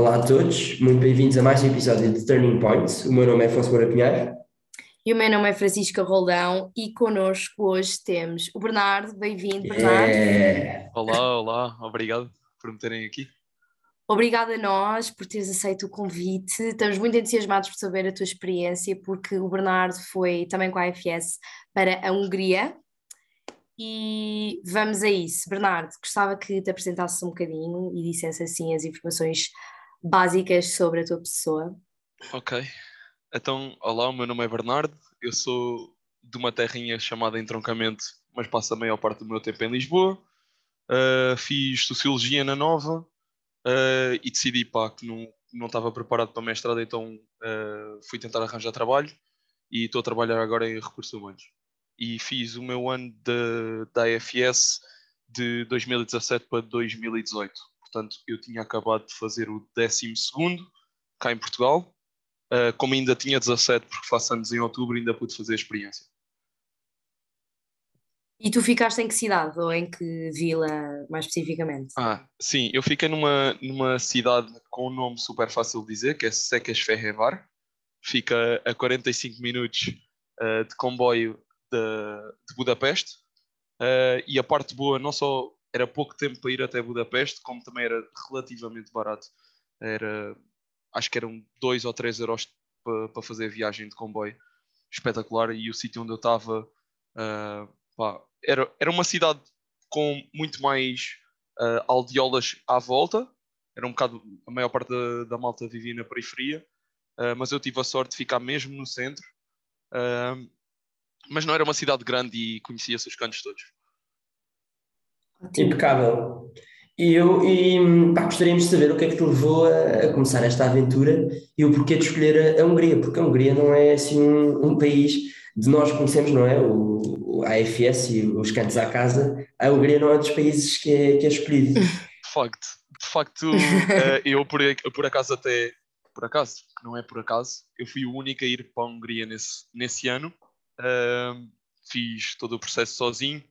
Olá a todos, muito bem-vindos a mais um episódio de Turning Points. O meu nome é Afonso Moura Pinheiro. E o meu nome é Francisca Roldão e connosco hoje temos o Bernardo. Bem-vindo, Bernardo. Yeah. Olá, olá, obrigado por me terem aqui. Obrigada a nós por teres aceito o convite. Estamos muito entusiasmados por saber a tua experiência, porque o Bernardo foi também com a AFS para a Hungria. E vamos a isso. Bernardo, gostava que te apresentasses um bocadinho e dissesse assim as informações básicas sobre a tua pessoa. Ok. Então, olá, o meu nome é Bernardo, eu sou de uma terrinha chamada Entroncamento, mas passo a maior parte do meu tempo em Lisboa. Uh, fiz Sociologia na Nova uh, e decidi pá, que não, não estava preparado para a mestrado, então uh, fui tentar arranjar trabalho e estou a trabalhar agora em Recursos Humanos. E fiz o meu ano da AFS de 2017 para 2018. Portanto, eu tinha acabado de fazer o 12 cá em Portugal Uh, como ainda tinha 17, porque faço anos em outubro, ainda pude fazer a experiência. E tu ficaste em que cidade ou em que vila, mais especificamente? Ah, sim, eu fiquei numa, numa cidade com um nome super fácil de dizer, que é Secas Ferrevar. Fica a 45 minutos uh, de comboio de, de Budapeste. Uh, e a parte boa, não só era pouco tempo para ir até Budapeste, como também era relativamente barato. Era acho que eram 2 ou 3 euros para pa fazer a viagem de comboio. Espetacular. E o sítio onde eu estava uh, era, era uma cidade com muito mais uh, aldeolas à volta. Era um bocado, a maior parte da, da malta vivia na periferia, uh, mas eu tive a sorte de ficar mesmo no centro. mas não era uma cidade grande e conhecia-se os cantos todos. Impecável. E eu e, pá, gostaríamos de saber o que é que te levou a, a, começar esta aventura e o porquê de escolher a, a Hungria, porque a Hungria não é assim um, um país de nós conhecemos, não é? O, o AFS e os cantos à casa, a Hungria não é dos países que é, que é escolhido. De facto, de facto, uh, eu por, por acaso até, por acaso, não é por acaso, eu fui o único a ir para a Hungria nesse, nesse ano, uh, fiz todo o processo sozinho,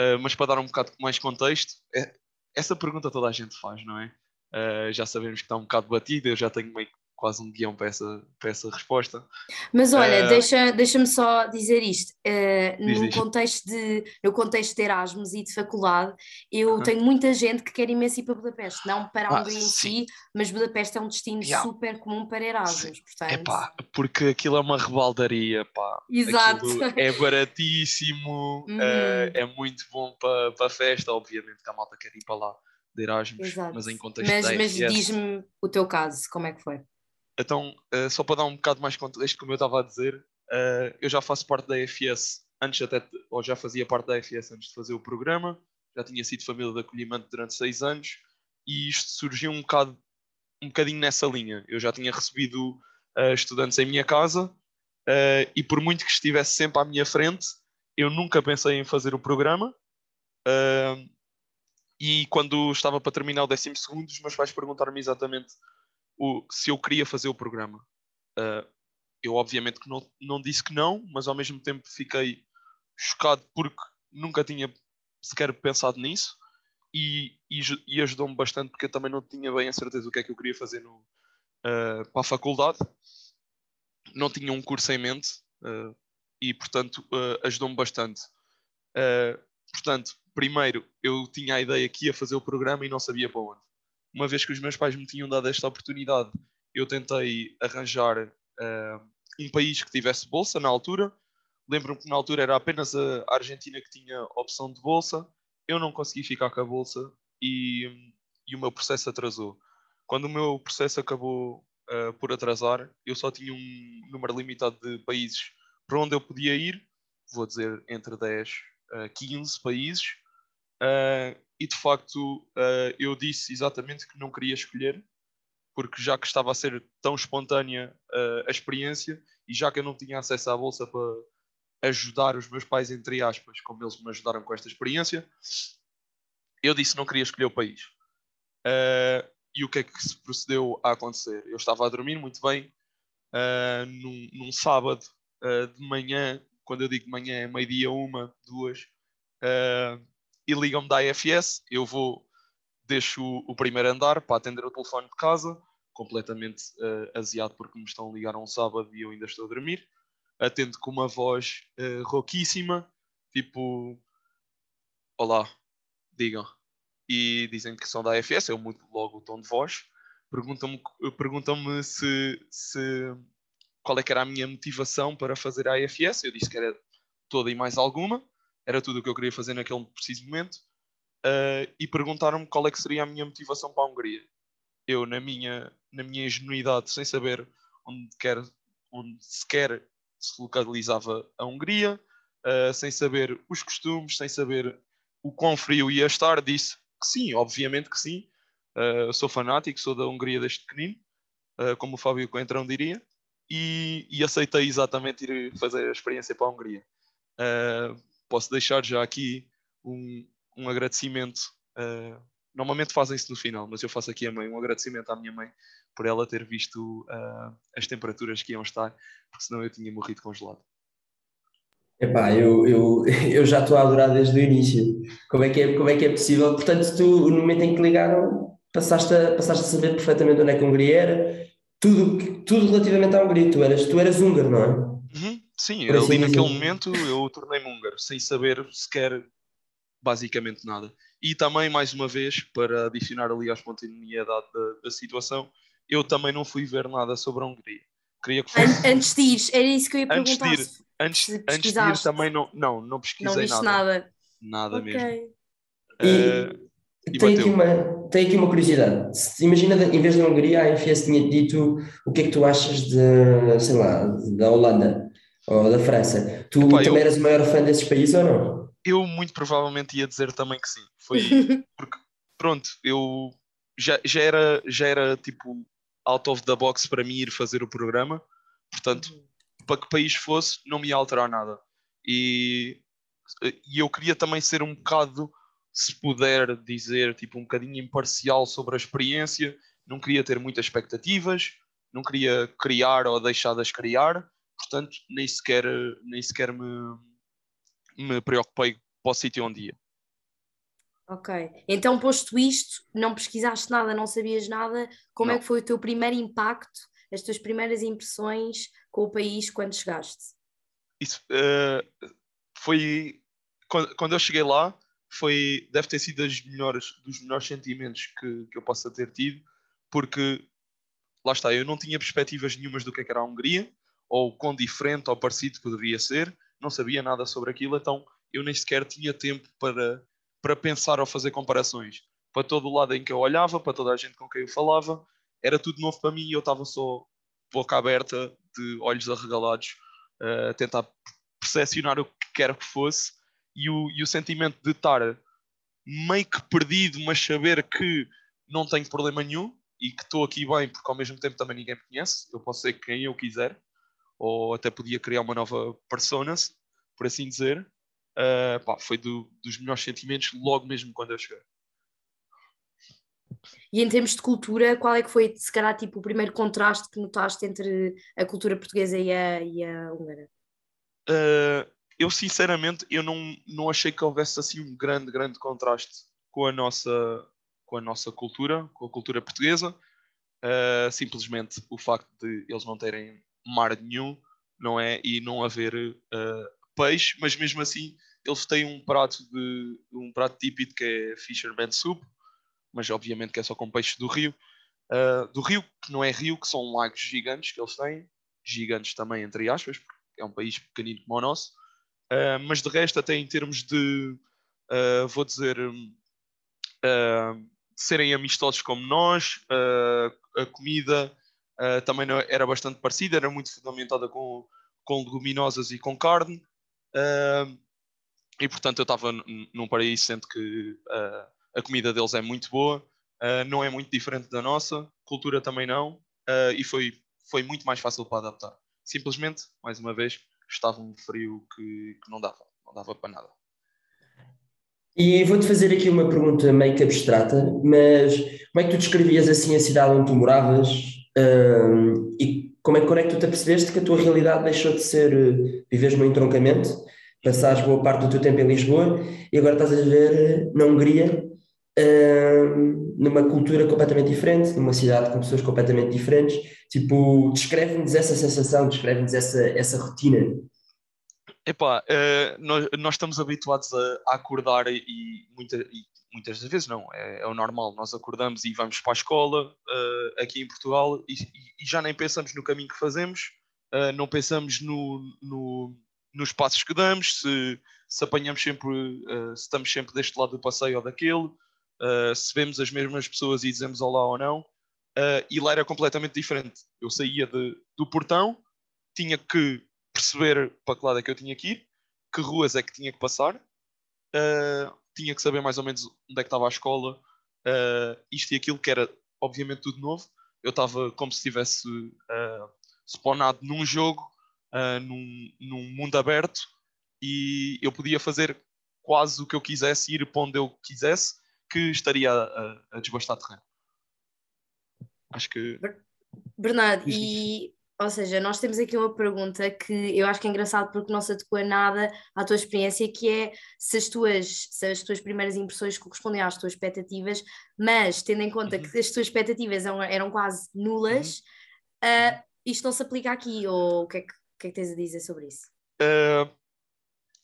uh, mas para dar um bocado mais contexto, é, essa pergunta toda a gente faz, não é? Uh, já sabemos que está um bocado batida, eu já tenho meio quase um guião para essa, para essa resposta. Mas olha, uh, deixa, deixa-me só dizer isto. Uh, no, diz. Contexto de, no contexto de Erasmus e de faculdade, eu uh -huh. tenho muita gente que quer imenso ir para Budapeste, não para a ah, Hungria em si, mas Budapeste é um destino yeah. super comum para Erasmus. Portanto... Epá, porque aquilo é uma rebaldaria, pá. Exato. é baratíssimo, -huh. Uhum. é muito bom para, para a festa, obviamente que a malta quer ir para lá. De Erasmus, Exato. mas em contexto Mas, mas diz-me o teu caso, como é que foi? Então, uh, só para dar um bocado mais contexto, como eu estava a dizer, uh, eu já faço parte da AFS antes até, ou já fazia parte da AFS antes de fazer o programa, já tinha sido família de acolhimento durante seis anos e isto surgiu um bocado um bocadinho nessa linha. Eu já tinha recebido uh, estudantes em minha casa e por muito que estivesse sempre à minha frente, eu nunca pensei em fazer o programa. e quando estava para terminar o décimo segundo, os meus pais perguntaram-me exatamente o, se eu queria fazer o programa. Uh, eu obviamente que não, não disse que não, mas ao mesmo tempo fiquei chocado porque nunca tinha sequer pensado nisso e, e, e ajudou-me bastante porque eu também não tinha bem a certeza do que é que eu queria fazer no, uh, para a faculdade. Não tinha um curso em mente uh, e, portanto, ajudou-me bastante. portanto, primeiro eu tinha a ideia que ia fazer o programa e não sabia para onde uma vez que os meus pais me tinham dado esta oportunidade, eu tentei arranjar uh, um país que tivesse bolsa na altura. Lembro-me que na altura era apenas a Argentina que tinha opção de bolsa. Eu não consegui ficar com a bolsa e, e o meu processo atrasou. Quando o meu processo acabou uh, por atrasar, eu só tinha um número limitado de países para onde eu podia ir. Vou dizer entre 10 a 15 países. Uh, e de facto uh, eu disse exatamente que não queria escolher, porque já que estava a ser tão espontânea uh, a experiência e já que eu não tinha acesso à bolsa para ajudar os meus pais, entre aspas, como eles me ajudaram com esta experiência, eu disse que não queria escolher o país. Uh, e o que é que se procedeu a acontecer? Eu estava a dormir muito bem num, num, sábado de manhã, quando eu digo manhã é meio-dia, uma, duas. E ligam-me da AFS, eu vou, deixo o primeiro andar para atender o telefone de casa, completamente uh, aziado porque me estão a ligar um sábado e eu ainda estou a dormir. Atendo com uma voz uh, rouquíssima, tipo: Olá, digam. E dizem que são da AFS, eu mudo logo o tom de voz. Perguntam-me perguntam se, se qual é que era a minha motivação para fazer a AFS. Eu disse que era toda e mais alguma, era tudo o que eu queria fazer naquele preciso momento. Uh, e perguntaram-me qual é que seria a minha motivação para a Hungria. Eu, na minha, na minha ingenuidade, sem saber onde, quer, onde sequer se localizava a Hungria, uh, sem saber os costumes, sem saber o quão frio ia estar, disse que sim, obviamente que sim. Uh, sou fanático, sou da Hungria desde pequenino, uh, como o Fábio Coentrão diria e, e, aceitei exatamente ir fazer a experiência para a Hungria. Uh, posso deixar já aqui um, um agradecimento. Uh, normalmente fazem-se no final, mas eu faço aqui a mãe um agradecimento à minha mãe por ela ter visto uh, as temperaturas que iam estar, porque senão eu tinha morrido congelado. Epá, eu, eu, eu já estou a adorar desde o início. Como é, que é, como é que é possível? Portanto, tu, no momento em que ligaram, passaste a, passaste a saber perfeitamente onde é que a Hungria era, tudo, tudo relativamente à Hungria. Tu eras, tu eras húngaro, não é? Sim, ali assim naquele momento eu tornei-me húngaro, sem saber sequer basicamente nada. E também, mais uma vez, para adicionar ali à espontaneidade da, da situação, eu também não fui ver nada sobre a Hungria. Queria que fosse... Antes de ir, era isso que eu ia perguntar. Antes de ir, antes, antes de ir também não, não, não pesquisei não nada. nada. Nada okay. mesmo. E, uh, e tem aqui uma tenho aqui uma curiosidade. Imagina, em vez da Hungria, a AFS tinha dito o que é que tu achas de, sei lá, da Holanda ou da França. Tu Epá, também eu, eras o maior fã desses países ou não? Eu muito provavelmente ia dizer também que sim. Foi porque, pronto, eu já, já, era, já era tipo out of the box para mim ir fazer o programa, portanto, para que país fosse, não me ia alterar nada. E, e eu queria também ser um bocado se puder dizer tipo um bocadinho imparcial sobre a experiência, não queria ter muitas expectativas, não queria criar ou deixar de as criar, portanto nem sequer, nem sequer me, me preocupei para o sítio onde ia. Ok, então posto isto, não pesquisaste nada, não sabias nada, como é não. é que foi o teu primeiro impacto, as tuas primeiras impressões com o país quando chegaste? Isso uh, foi quando, quando eu cheguei lá, foi, deve ter sido das melhores, dos melhores sentimentos que, que eu possa ter tido, porque lá está, eu não tinha perspectivas nenhumas do que, é que era a Hungria, ou quão diferente ou parecido poderia ser, não sabia nada sobre aquilo, então eu nem sequer tinha tempo para, para pensar ou fazer comparações. Para todo o lado em que eu olhava, para toda a gente com quem eu falava, era tudo novo para mim e eu estava só boca aberta, de olhos arregalados, a tentar percepcionar o que quer que fosse e o, e o sentimento de estar meio que perdido, mas saber que não tenho problema nenhum e que estou aqui bem, porque ao mesmo tempo também ninguém me conhece, eu posso ser quem eu quiser, ou até podia criar uma nova persona, por assim dizer. Uh, pá, foi do, dos melhores sentimentos logo mesmo quando eu cheguei. E em termos de cultura, qual é que foi, se calhar, tipo, o primeiro contraste que notaste entre a cultura portuguesa e a, e a húngara? Uh, eu sinceramente eu não, não achei que houvesse assim um grande, grande contraste com a nossa, com a nossa cultura, com a cultura portuguesa. Uh, simplesmente o facto de eles não terem mar nenhum, não é? E não haver uh, peixe, mas mesmo assim eles têm um prato de um prato típico que é fisherman soup, mas obviamente que é só com peixe do rio. Uh, do rio, que não é rio, que são lagos gigantes que eles têm, gigantes também, entre aspas, porque é um país pequenino como o nosso. Uh, mas de resto, até em termos de, uh, vou dizer, uh, serem amistosos como nós, a comida também era bastante parecida, era muito fundamentada com, com leguminosas e com carne. e portanto, eu estava num paraíso, sendo que a comida deles é muito boa, não é muito diferente da nossa, cultura também não, e foi, foi muito mais fácil para adaptar. Simplesmente, mais uma vez, estava um frio que, que não dava, não dava para nada. E vou-te fazer aqui uma pergunta meio que abstrata, mas como é que tu descrevias assim a cidade onde tu moravas um, e como é, quando é que tu te apercebeste que a tua realidade deixou de ser uh, viveres no entroncamento, passares boa parte do teu tempo em Lisboa e agora estás a viver na Hungria uh, numa cultura completamente diferente, numa cidade com pessoas completamente diferentes. Tipo, descreve-nos essa sensação, descreve-nos essa, essa rotina. Epá, uh, nós, nós, estamos habituados a, a acordar e, muita, e, muitas das vezes não, é, é, o normal. Nós acordamos e vamos para a escola uh, aqui em Portugal e, e, já nem pensamos no caminho que fazemos, uh, não pensamos no, no, nos passos que damos, se, se apanhamos sempre, se estamos sempre deste lado do passeio ou daquele, se vemos as mesmas pessoas e dizemos olá ou não. e lá era completamente diferente. Eu saía de, do portão, tinha que perceber para que lado é que eu tinha que ir, que ruas é que tinha que passar, uh, tinha que saber mais ou menos onde é que estava a escola, uh, isto e aquilo, que era obviamente tudo novo. Eu estava como se estivesse uh, spawnado num jogo, uh, num, num mundo aberto, e eu podia fazer quase o que eu quisesse, ir para onde eu quisesse, que estaria a, a, a desbastar terreno. Acho que. Bernardo, e ou seja, nós temos aqui uma pergunta que eu acho que é engraçado porque não se adequa nada à tua experiência, que é se as tuas, se as tuas primeiras impressões correspondem às tuas expectativas, mas tendo em conta uhum. que as tuas expectativas eram, eram quase nulas, uhum. uh, isto não se aplica aqui, ou o que é que, que, é que tens a dizer sobre isso? Uh,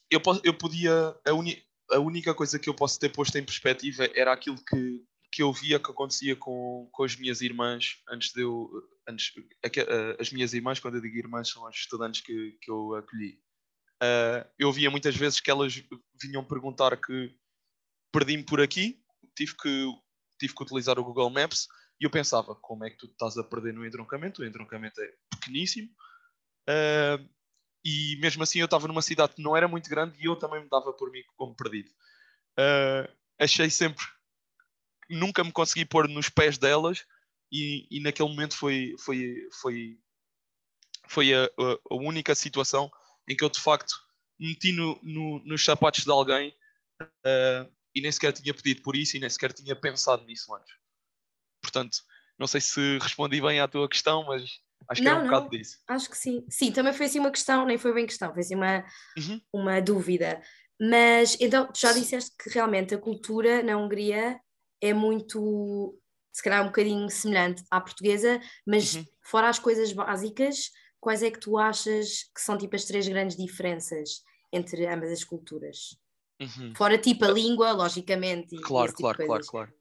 eu, posso, eu podia, a, uni, a única coisa que eu posso ter posto em perspectiva era aquilo que, que eu via que acontecia com, com as minhas irmãs antes de eu. Antes, as minhas irmãs, quando eu digo irmãs, são as estudantes que, que eu acolhi. Uh, eu via muitas vezes que elas vinham perguntar que perdi-me por aqui, tive que, tive que utilizar o Google Maps e eu pensava, como é que tu estás a perder no entroncamento? O entroncamento é pequeníssimo. Uh, e mesmo assim eu estava numa cidade que não era muito grande e eu também me dava por mim como perdido. Uh, achei sempre nunca me consegui pôr nos pés delas e, e naquele momento foi, foi, foi, foi a, a, única situação em que eu de facto meti no, no, nos sapatos de alguém uh, e nem sequer tinha pedido por isso e nem sequer tinha pensado nisso antes. Portanto, não sei se respondi bem à tua questão, mas acho que não, era um não, bocado disso. Acho que sim. Sim, também foi assim uma questão, nem foi bem questão, foi assim uma, uhum. uma dúvida. Mas então, tu já disseste que realmente a cultura na Hungria é muito, se calhar um bocadinho semelhante à portuguesa, mas uhum. fora as coisas básicas, quais é que tu achas que são tipo as três grandes diferenças entre ambas as culturas? Uhum. Fora tipo a língua, logicamente. Claro, tipo claro, claro, claro.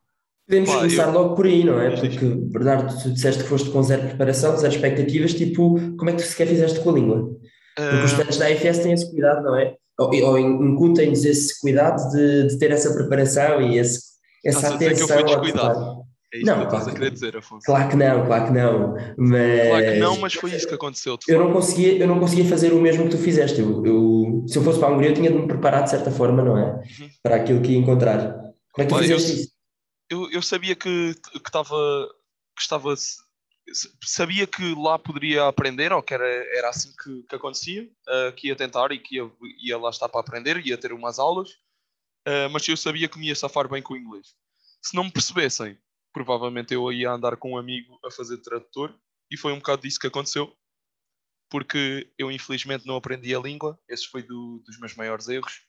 Podemos começar eu... logo por aí, não é? Porque, Bernardo, tu disseste que foste com zero preparação, zero expectativas, tipo, como é que tu sequer fizeste com a língua? Porque uh... os estudantes da AFS têm esse cuidado, não é? Ou, ou incutem-nos esse cuidado de, de ter essa preparação e esse essa atenção. Que eu fui descuidado. É isso não, que estás a querer dizer, Afonso. Claro que não, claro que não. Mas... Claro que não, mas foi isso que aconteceu. Eu não, conseguia, eu não conseguia fazer o mesmo que tu fizeste. Eu, eu, se eu fosse para a Hungria, eu tinha de me preparar de certa forma, não é? Uhum. Para aquilo que ia encontrar. Como é que tu fizeste eu, isso? Eu, eu sabia que, que, estava, que estava. Sabia que lá poderia aprender, ou que era, era assim que, que acontecia, uh, que ia tentar e que ia, ia lá estar para aprender, ia ter umas aulas uh, mas eu sabia que me ia safar bem com o inglês. Se não me percebessem, provavelmente eu ia andar com um amigo a fazer tradutor, e foi um bocado disso que aconteceu, porque eu infelizmente não aprendi a língua, esse foi do, dos meus maiores erros,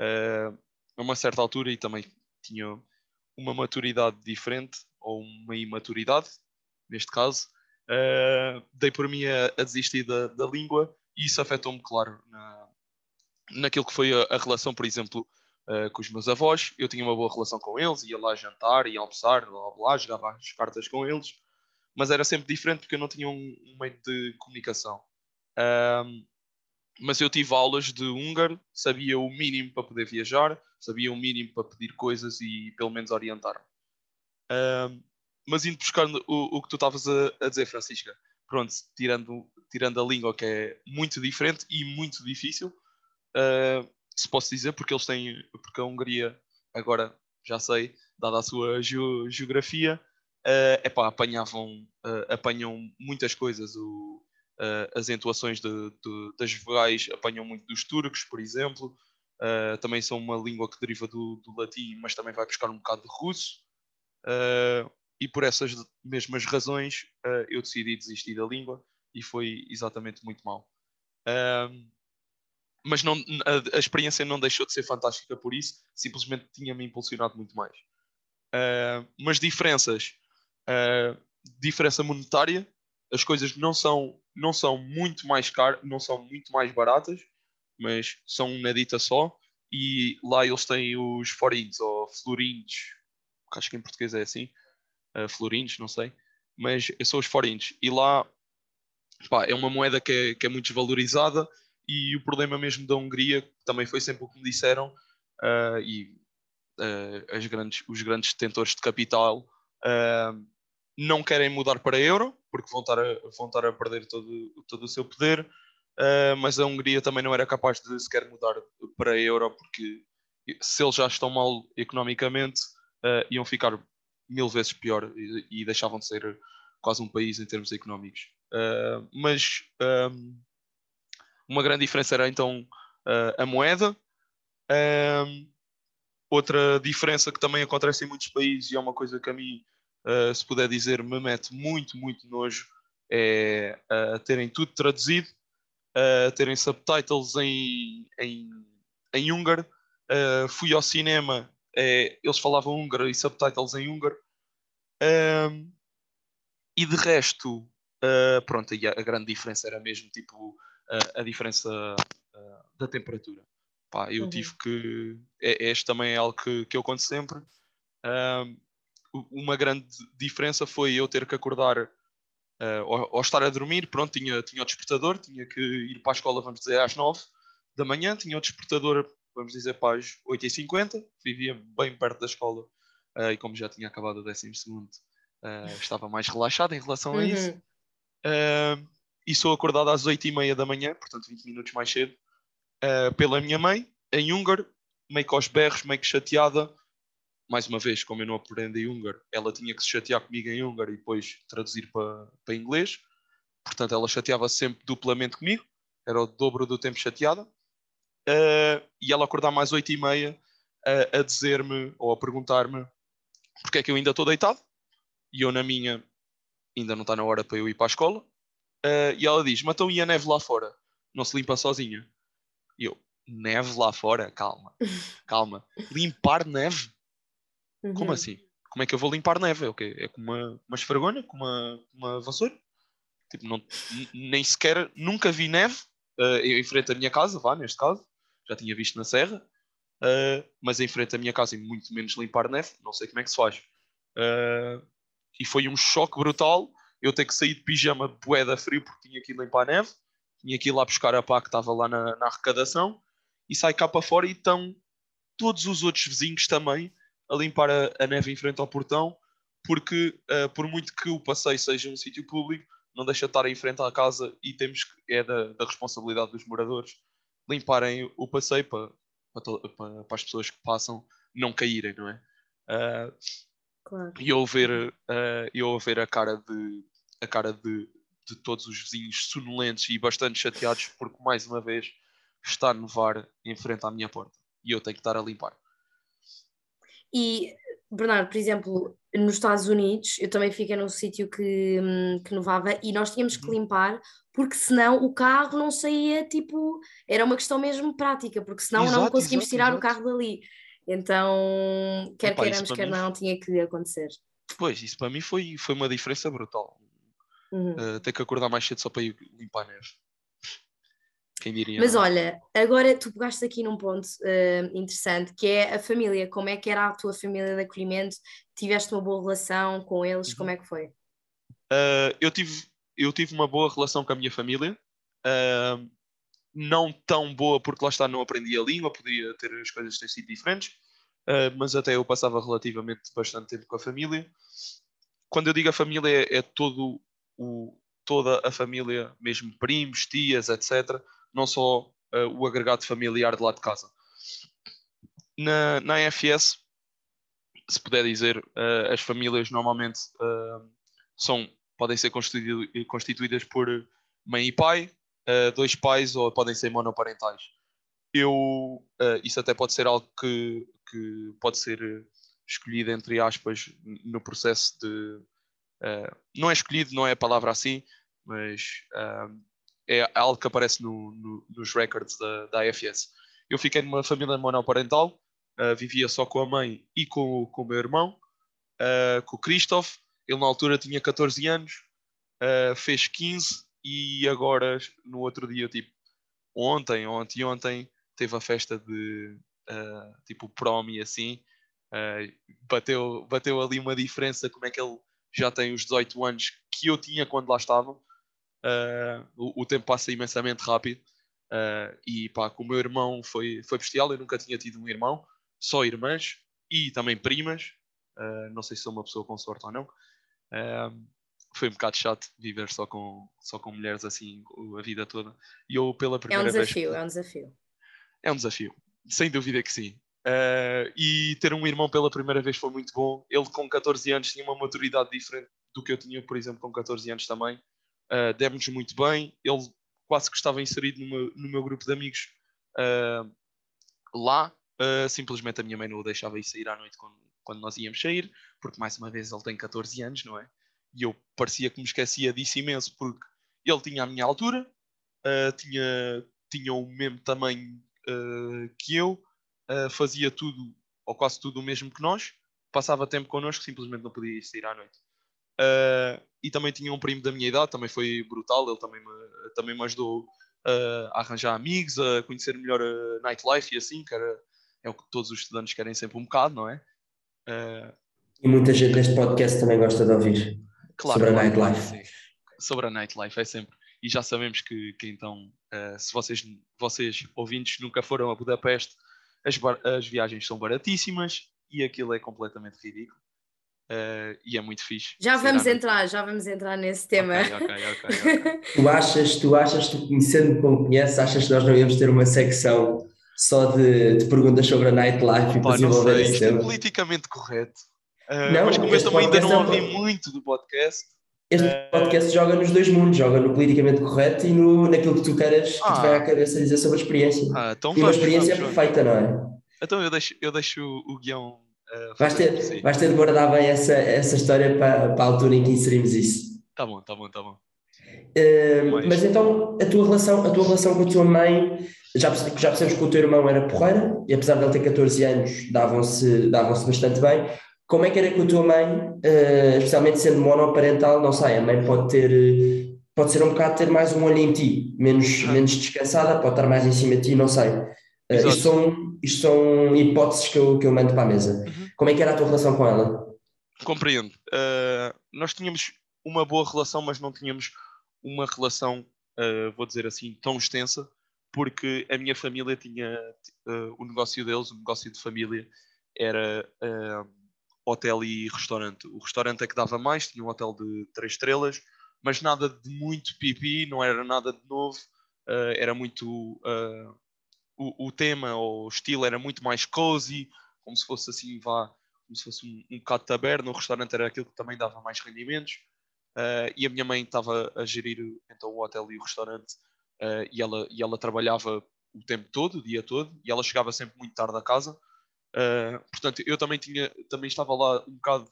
uh, a uma certa altura, e também tinha uma maturidade diferente, ou uma imaturidade, neste caso, uh, dei por mim a, a desistir da, da, língua, e isso afetou-me, claro, na, naquilo que foi a, a relação, por exemplo, uh, com os meus avós. Eu tinha uma boa relação com eles, ia lá jantar, ia almoçar, blá, blá, jogava as cartas com eles, mas era sempre diferente porque eu não tinha um, um meio de comunicação. Um, mas eu tive aulas de húngaro, sabia o mínimo para poder viajar, sabia o mínimo para pedir coisas e pelo menos orientar-me. Um, mas indo buscar o, o que tu estavas a, a, dizer, Francisca, pronto, tirando, tirando a língua que é muito diferente e muito difícil, uh, se posso dizer, porque eles têm, porque a Hungria, agora já sei, dada a sua ge geografia, uh, epá, apanhavam, uh, apanham muitas coisas, o, uh, as entoações de, de, das vogais apanham muito dos turcos, por exemplo, uh, também são uma língua que deriva do, do latim, mas também vai buscar um bocado de russo, e por essas mesmas razões eu decidi desistir da língua e foi exatamente muito mal mas não, a, a, experiência não deixou de ser fantástica por isso, simplesmente tinha-me impulsionado muito mais. Uh, mas diferenças, uh, diferença monetária, as coisas não são, não são muito mais caras, não são muito mais baratas, mas são uma dita só. E lá eles têm os forinhos ou florins, acho que em português é assim, uh, florins, não sei, mas são os forinhos. E lá pá, é uma moeda que é, que é muito desvalorizada e o problema mesmo da Hungria também foi sempre o que me disseram uh, e uh, grandes, os grandes detentores de capital uh, não querem mudar para euro porque vão estar a, vão estar a perder todo, todo o seu poder mas a Hungria também não era capaz de sequer mudar para euro porque se eles já estão mal economicamente iam ficar mil vezes pior e, e, deixavam de ser quase um país em termos económicos. Mas um, uma grande diferença era então uh, a moeda. Um, outra diferença que também acontece em muitos países e é uma coisa que a mim, uh, se puder dizer, me mete muito, muito nojo, é uh, terem tudo traduzido, terem subtitles em, em, em húngaro. fui ao cinema, eles falavam húngaro e subtitles em húngaro. Um, e de resto, pronto, a, a grande diferença era mesmo tipo a, a diferença uh, da temperatura. Pá, eu uhum. tive que. É, este também é algo que, que eu conto sempre. uma grande diferença foi eu ter que acordar uh, ao, ao, estar a dormir. Pronto, tinha, tinha o despertador, tinha que ir para a escola, vamos dizer, às 9 da manhã. Tinha o despertador, vamos dizer, para as 8h50. Vivia bem perto da escola uh, e, como já tinha acabado o 12, uh, estava mais relaxado em relação a uhum. isso. Uh, e sou acordado às 8h30 da manhã, portanto 20 minutos mais cedo, uh, pela minha mãe, em húngaro, meio que aos berros, meio que chateada. Mais uma vez, como eu não aprendi húngaro, ela tinha que se chatear comigo em húngaro e depois traduzir para, para inglês. Portanto, ela chateava sempre duplamente comigo, era o dobro do tempo chateada. Uh, e ela acordar mais 8h30 uh, a dizer-me ou a perguntar-me porque é que eu ainda estou deitado e eu na minha ainda não está na hora para eu ir para a escola Uh, e ela diz: Mas então e a neve lá fora? Não se limpa sozinha. E eu: Neve lá fora? Calma, calma. Limpar neve? Uhum. Como assim? Como é que eu vou limpar neve? É o quê? É com uma, uma? Com uma, uma vassoura? Tipo, não, nem sequer, nunca vi neve uh, em frente à minha casa, vá, neste caso. Já tinha visto na serra. Uh, mas em frente à minha casa e muito menos limpar neve, não sei como é que se faz. Uh, e foi um choque brutal eu ter que sair de pijama de poeda frio porque tinha que ir limpar a neve, tinha que ir lá buscar a pá que estava lá na, na arrecadação e sai cá para fora e estão todos os outros vizinhos também a limpar a, a neve em frente ao portão, porque uh, por muito que o passeio seja um sítio público, não deixa de estar em frente à casa e temos que, é da, da responsabilidade dos moradores limparem o passeio para, para, para, para, as pessoas que passam não caírem, não é? Uh, claro. E eu ver, uh, eu ver a cara de, a cara de, de todos os vizinhos sonolentos e bastante chateados porque mais uma vez está a nevar em frente à minha porta e eu tenho que estar a limpar. E, Bernardo, por exemplo, nos Estados Unidos, eu também fiquei num sítio que, hum, que nevava e nós tínhamos que uhum. limpar porque senão o carro não saía, tipo, era uma questão mesmo prática, porque senão exato, não conseguimos exato, tirar exato. o carro dali. Então, quer Epá, queiramos, quer não, tinha que acontecer. Pois, isso para mim foi, foi uma diferença brutal. Uhum. Uh, ter que acordar mais cedo só para ir limpar a neve. Quem diria? Mas não? olha, agora tu pegaste aqui num ponto uh, interessante que é a família. Como é que era a tua família de acolhimento? Tiveste uma boa relação com eles? Uhum. Como é que foi? Uh, eu, tive, eu tive uma boa relação com a minha família. Uh, não tão boa porque lá está não aprendi a língua, podia ter as coisas ter sido diferentes, uh, mas até eu passava relativamente bastante tempo com a família. Quando eu digo a família é, é todo o, toda a família, mesmo primos, tias, etc. Não só uh, o agregado familiar de lá de casa. Na, na AFS, se puder dizer, uh, as famílias normalmente uh, são, podem ser constitu constituídas por mãe e pai, dois pais ou podem ser monoparentais. Eu, isso até pode ser algo que, que pode ser escolhido, entre aspas, no processo de Uh, não é escolhido, não é a palavra assim, mas uh, é algo que aparece no, no, nos records da, da AFS. Eu fiquei numa família monoparental, uh, vivia só com a mãe e com, com o meu irmão. com o Christoph. Ele na altura tinha 14 anos, fez 15 e agora, no outro dia, tipo, ontem ou anteontem, teve a festa de tipo prom e assim. bateu, bateu ali uma diferença, como é que ele já tem os 18 anos que eu tinha quando lá estava. o, o tempo passa imensamente rápido. Uh, e pá, com o meu irmão foi, foi bestial. Eu nunca tinha tido um irmão, só irmãs e também primas. Uh, não sei se sou uma pessoa com sorte ou não. Uh, foi um bocado chato viver só com, só com mulheres assim a vida toda. E eu, pela primeira vez. É um desafio, vez, é um desafio. É um desafio, sem dúvida que sim. E ter um irmão pela primeira vez foi muito bom. Ele, com 14 anos, tinha uma maturidade diferente do que eu tinha, por exemplo, com 14 anos também. Uh, demos muito bem. Ele quase que estava inserido no meu, no meu grupo de amigos uh, lá. Uh, simplesmente a minha mãe não o deixava ir sair à noite quando, quando nós íamos sair, porque mais uma vez ele tem 14 anos, não é? E eu parecia que me esquecia disso imenso, porque ele tinha a minha altura, uh, tinha, tinha o mesmo tamanho que eu, fazia tudo, ou quase tudo o mesmo que nós, passava tempo connosco, simplesmente não podia ir sair à noite. Uh, e também tinha um primo da minha idade, também foi brutal, ele também me, também me ajudou uh, a arranjar amigos, a conhecer melhor a nightlife e assim, que era, é o que todos os estudantes querem sempre um bocado, não é? Uh, e muita gente neste podcast também gosta de ouvir claro, sobre a nightlife. Sim. Sobre a nightlife, é sempre. E já sabemos que, que então, se vocês, vocês ouvintes nunca foram a Budapeste, as, as viagens são baratíssimas e aquilo é completamente ridículo. Uh, e é muito fixe. Já vamos entrar, já vamos entrar nesse tema. Okay, okay, okay, tu achas, tu achas, tu conhecendo como conheces, achas que nós não íamos ter uma secção só de, de perguntas sobre a nightlife Opa, e desenvolver esse isto é tema? é politicamente correto. Uh, não, mas como eu também ainda não é ouvi é... muito do podcast. Este uh... podcast joga nos dois mundos, joga no politicamente correto e no, naquilo que tu queres ah. que te vai à cabeça dizer sobre a experiência. Ah, então e uma experiência vamos, perfeita, não é? Então eu deixo, eu deixo o, o guião Uh, vais, ter, vais ter de guardar bem essa, essa história para, para a altura em que inserimos isso. Tá bom, tá bom, tá bom. Uh, mas então a tua, relação, a tua relação com a tua mãe, já, já percebemos que o teu irmão era porreira e apesar de ele ter 14 anos davam-se davam bastante bem. Como é que era com a tua mãe, uh, especialmente sendo monoparental, não sei, a mãe pode ter, pode ser um bocado ter mais um olho em ti, menos, menos descansada, pode estar mais em cima de ti, não sei. Uh, isto, são, isto são hipóteses que eu, que eu mando para a mesa. Uhum. Como é que era a tua relação com ela? Compreendo. Uh, nós tínhamos uma boa relação, mas não tínhamos uma relação, uh, vou dizer assim, tão extensa, porque a minha família tinha o negócio deles, o negócio de família, era hotel e restaurante. O restaurante é que dava mais, tinha um hotel de três estrelas, mas nada de muito pipi, não era nada de novo, era muito o, o tema ou o estilo era muito mais cozy, como se fosse assim, vá, como se fosse um, um bocado de taberna. O restaurante era aquilo que também dava mais rendimentos. Uh, e a minha mãe estava a gerir então o hotel e o restaurante uh, e, ela, e ela trabalhava o tempo todo, o dia todo, e ela chegava sempre muito tarde a casa. Uh, portanto, eu também tinha, também estava lá um bocado.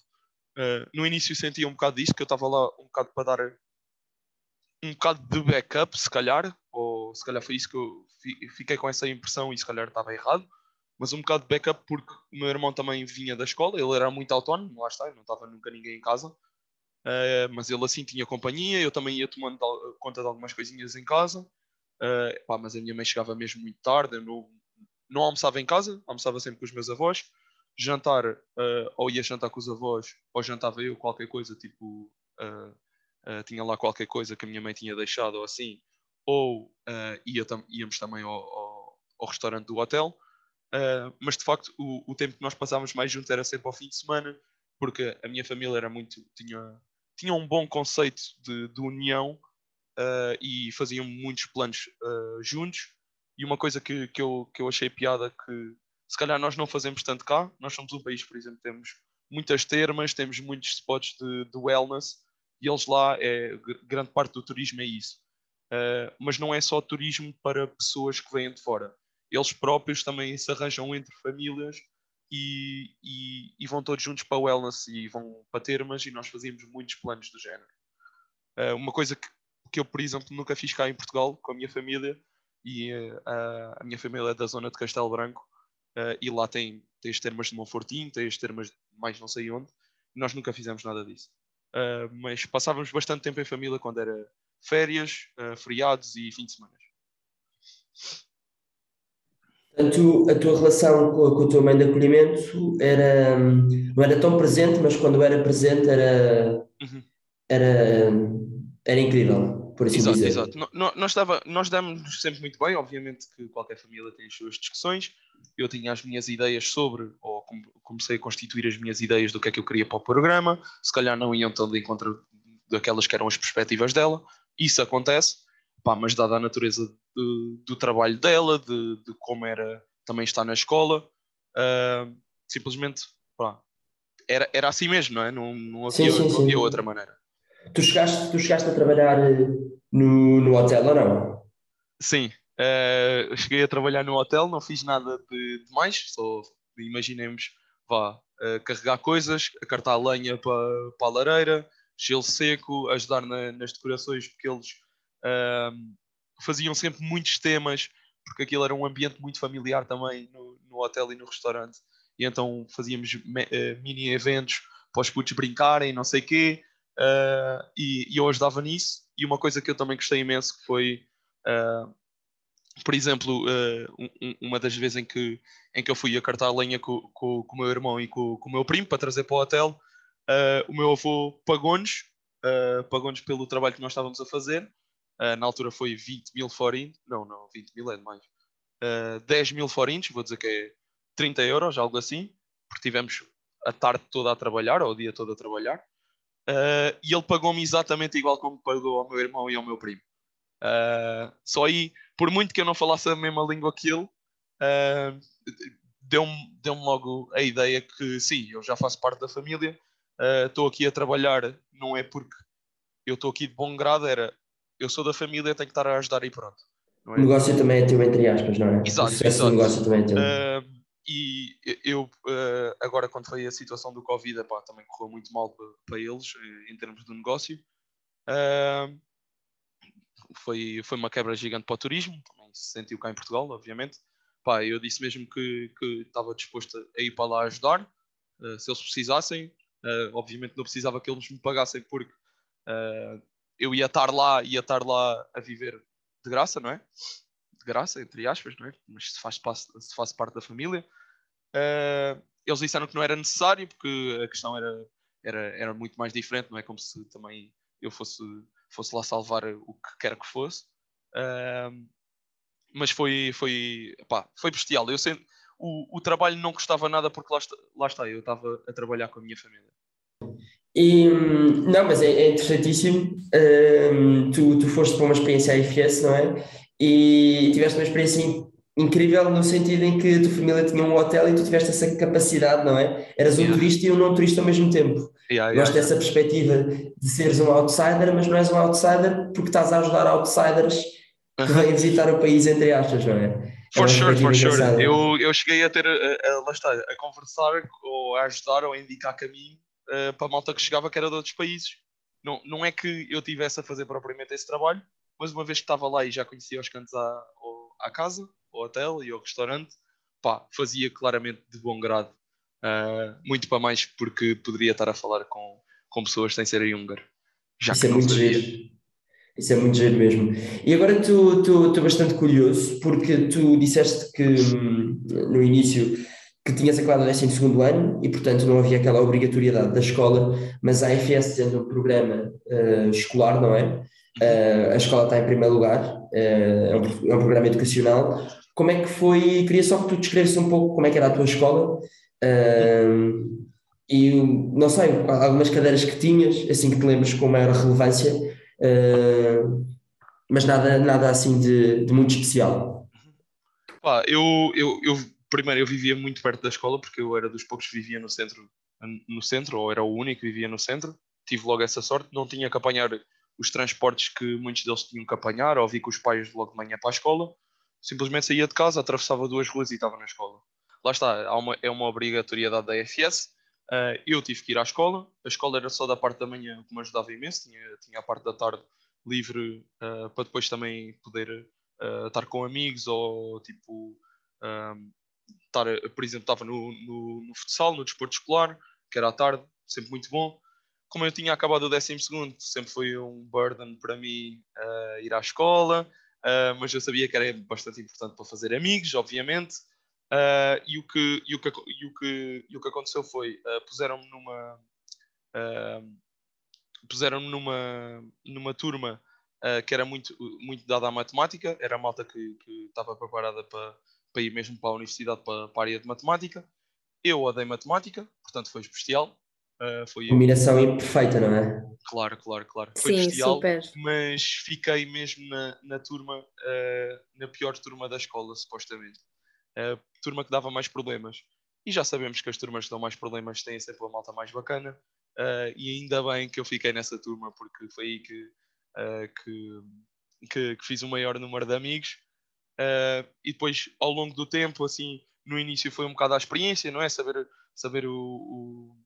no início sentia um bocado disso, que eu estava lá um bocado para dar um bocado de backup, se calhar, ou se calhar foi isso que eu fiquei com essa impressão e se calhar estava errado, mas um bocado de backup porque o meu irmão também vinha da escola, ele era muito autónomo, lá está, não estava nunca ninguém em casa, uh, mas ele assim tinha companhia, eu também ia tomando conta de algumas coisinhas em casa, uh, pá, mas a minha mãe chegava mesmo muito tarde, eu não, não almoçava em casa, almoçava sempre com os meus avós, jantar, uh, ou ia jantar com os avós, ou jantava eu qualquer coisa, tipo, tinha lá qualquer coisa que a minha mãe tinha deixado ou assim, ou uh, ia tam íamos também ao, ao, ao, restaurante do hotel. Uh, mas de facto, o, o, tempo que nós passávamos mais juntos era sempre ao fim de semana, porque a minha família era muito. tinha, tinha um bom conceito de, de união uh, e faziam muitos planos juntos. E uma coisa que, que, eu, que eu achei piada que se calhar nós não fazemos tanto cá. Nós somos um país, por exemplo, temos muitas termas, temos muitos spots de, de wellness e eles lá, é, grande parte do turismo é isso. Uh, mas não é só turismo para pessoas que vêm de fora. Eles próprios também se arranjam entre famílias e, e, e vão todos juntos para wellness e vão para termas e nós fazíamos muitos planos do género. Uh, uma coisa que, que eu, por exemplo, nunca fiz cá em Portugal com a minha família e uh, a minha família é da zona de Castelo Branco e lá tem, tem as termas de Monfortinho, tem as termas de mais não sei onde Nós nunca fizemos nada disso. Uh, mas passávamos bastante tempo em família quando era férias, feriados e fim de semana. Portanto, a tua relação com a, com a, tua mãe de acolhimento era, não era tão presente, mas quando era presente era, uhum. era, era incrível, por assim exato, dizer. Exato, nós, nós, nós damos sempre muito bem, obviamente que qualquer família tem as suas discussões, eu tinha as minhas ideias sobre, ou comecei a constituir as minhas ideias do que é que eu queria para o programa, se calhar não iam tão de encontro daquelas que eram as perspectivas dela, isso acontece, pá, mas dada a natureza de, do trabalho dela, de, de, como era também estar na escola, uh, simplesmente pá, era, era assim mesmo, não é? Não, não havia, sim, sim, não havia outra maneira. Tu chegaste, tu chegaste a trabalhar eh, no, no hotel ou não? Sim, uh, cheguei a trabalhar no hotel, não fiz nada de, de mais, só imaginemos, vá, uh, carregar coisas, acartar lenha para, para a lareira, gelo seco, ajudar na, nas decorações, porque eles uh, faziam sempre muitos temas, porque aquilo era um ambiente muito familiar também no, no hotel e no restaurante. E então fazíamos me, uh, mini eventos para os putos brincarem, não sei o quê, uh, e, e, eu ajudava nisso. E uma coisa que eu também gostei imenso que foi, uh, por exemplo, um, uma das vezes em que, em que eu fui a cartar lenha com, com, com o meu irmão e com, com, o meu primo para trazer para o hotel, o meu avô pagou-nos, pagou-nos pelo trabalho que nós estávamos a fazer, Uh, na altura foi 20 mil forintos, não, não, 20 mil é demais. Uh, 10 mil forintos, vou dizer que é 30 euros, algo assim, porque tivemos a tarde toda a trabalhar, ou o dia todo a trabalhar. Uh, e ele pagou-me exatamente igual como pagou ao meu irmão e ao meu primo. Uh, só aí, por muito que eu não falasse a mesma língua que ele, uh, deu-me deu logo a ideia que sim, eu já faço parte da família, estou aqui a trabalhar, não é porque eu estou aqui de bom grado, era eu sou da família, tenho que estar a ajudar e pronto. É? O negócio também é teu, entre aspas, não é? Exato, o exato. negócio também é teu. E eu, uh, agora, quando foi a situação do Covid, epá, também correu muito mal para, eles, eh, em termos do negócio. Foi, foi uma quebra gigante para o turismo, também se sentiu cá em Portugal, obviamente. Pá, eu disse mesmo que, que estava disposto a ir para lá ajudar, uh, se eles precisassem. obviamente não precisava que eles me pagassem, porque eu ia estar lá, ia estar lá a viver de graça, não é? De graça, entre aspas, não é? Mas se faz, se faz parte da família. Uh, eles disseram que não era necessário, porque a questão era, era, era muito mais diferente, não é? Como se também eu fosse, fosse lá salvar o que quer que fosse. Uh, mas foi, foi, pá, foi bestial. Eu senti, o, o trabalho não custava nada porque lá está, lá está eu estava a trabalhar com a minha família. E, não, mas é, é interessantíssimo. Um, tu, tu foste para uma experiência AFS, não é? E tiveste uma experiência incrível no sentido em que a tua família tinha um hotel e tu tiveste essa capacidade, não é? Eras um yeah. turista e um não turista ao mesmo tempo. Yeah, yeah, Gosto dessa perspectiva de seres um outsider, mas não és um outsider porque estás a ajudar outsiders que vêm visitar o país, entre aspas, não é? é for sure, for sure. Eu, eu cheguei a ter, a, a, lá está, a conversar ou a ajudar ou a indicar caminho uh, para a malta que chegava que era de outros países. Não, não é que eu tivesse a fazer propriamente esse trabalho, mas uma vez que estava lá e já conhecia os cantos à, à casa, ao hotel e ao restaurante, pá, fazia claramente de bom grado. Uh, muito para mais porque poderia estar a falar com, com pessoas sem serem húngaro. Já Isso é muito giro. Isso é muito giro mesmo. E agora estou bastante curioso porque tu disseste que hum, no início que tinhas acabado o 12 ano e, portanto, não havia aquela obrigatoriedade da escola, mas a AFS, sendo um programa uh, escolar, não é? Uh, a escola está em primeiro lugar, uh, é, um, é, um, programa educacional. Como é que foi? Queria só que tu descrevesse um pouco como é que era a tua escola e, não sei, algumas cadeiras que tinhas, assim que te lembres com maior relevância, mas nada, nada assim de, de muito especial. Eu, eu, eu primeiro eu vivia muito perto da escola porque eu era dos poucos que vivia no centro, no centro ou era o único que vivia no centro. Tive logo essa sorte, não tinha que apanhar os transportes que muitos deles tinham que apanhar, ou vir com os pais logo de manhã para a escola. Simplesmente saía de casa, atravessava duas ruas e estava na escola. Lá está, uma, é uma obrigatoriedade da EFS. Uh, eu tive que ir à escola, a escola era só da parte da manhã, o que me ajudava imenso, tinha, tinha a parte da tarde livre uh, para depois também poder uh, estar com amigos ou tipo estar, por exemplo, estava no, no, no, futsal, no desporto escolar, que era à tarde, sempre muito bom. Como eu tinha acabado o 12, sempre foi um burden para mim uh, ir à escola, uh, mas eu sabia que era bastante importante para fazer amigos, obviamente. Uh, e, o que, e, o que, e, o que, e o que aconteceu foi, puseram-me numa. puseram-me numa, numa turma que era muito, muito dada à matemática, era a malta que, que estava preparada para, para ir mesmo para a universidade, para, para a área de matemática. Eu odeio matemática, portanto foi especial. Uh, foi Combinação eu... perfeita, não é? Claro, claro, claro. Foi Sim, bestial, super. mas fiquei mesmo na, na turma, uh, na pior turma da escola, supostamente. A uh, turma que dava mais problemas. E já sabemos que as turmas que dão mais problemas têm sempre a malta mais bacana. Uh, e ainda bem que eu fiquei nessa turma, porque foi aí que, que, que, que, fiz o maior número de amigos. e depois, ao longo do tempo, assim, no início foi um bocado a experiência, não é? Saber, saber o, o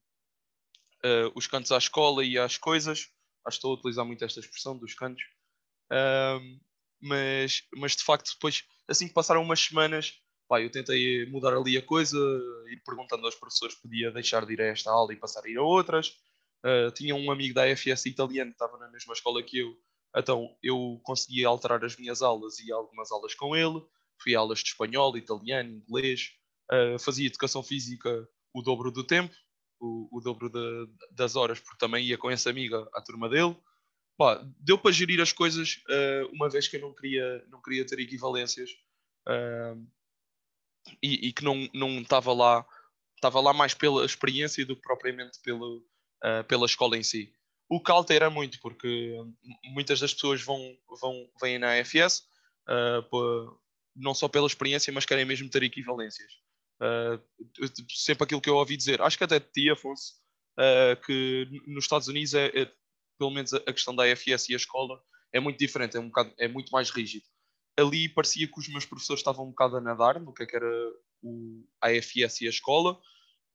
uh, os cantos à escola e às coisas. Acho que estou a utilizar muito esta expressão dos cantos. Uh, mas, mas de facto, depois, assim que passaram umas semanas, pá, eu tentei mudar ali a coisa, ir perguntando aos professores podia deixar de ir a esta aula e passar a ir a outras. Uh, tinha um amigo da AFS italiano que estava na mesma escola que eu, então eu consegui alterar as minhas aulas e algumas aulas com ele. Fui a aulas de espanhol, italiano, inglês, uh, fazia educação física o dobro do tempo, o, o dobro de, das horas, porque também ia com essa amiga à turma dele. Pá, deu para gerir as coisas, uh, uma vez que eu não queria, não queria ter equivalências uh, e, e, que não, não estava lá, estava lá mais pela experiência do que propriamente pelo, uh, pela escola em si. O que altera muito, porque muitas das pessoas vão, vão, vêm na AFS, não só pela experiência, mas querem mesmo ter equivalências. Uh, sempre aquilo que eu ouvi dizer, acho que até de ti, Afonso, uh, que nos Estados Unidos é, é, pelo menos a questão da AFS e a escola é muito diferente, é, um bocado, é muito mais rígido. Ali parecia que os meus professores estavam um bocado a nadar no que, é que era o, AFS e a escola.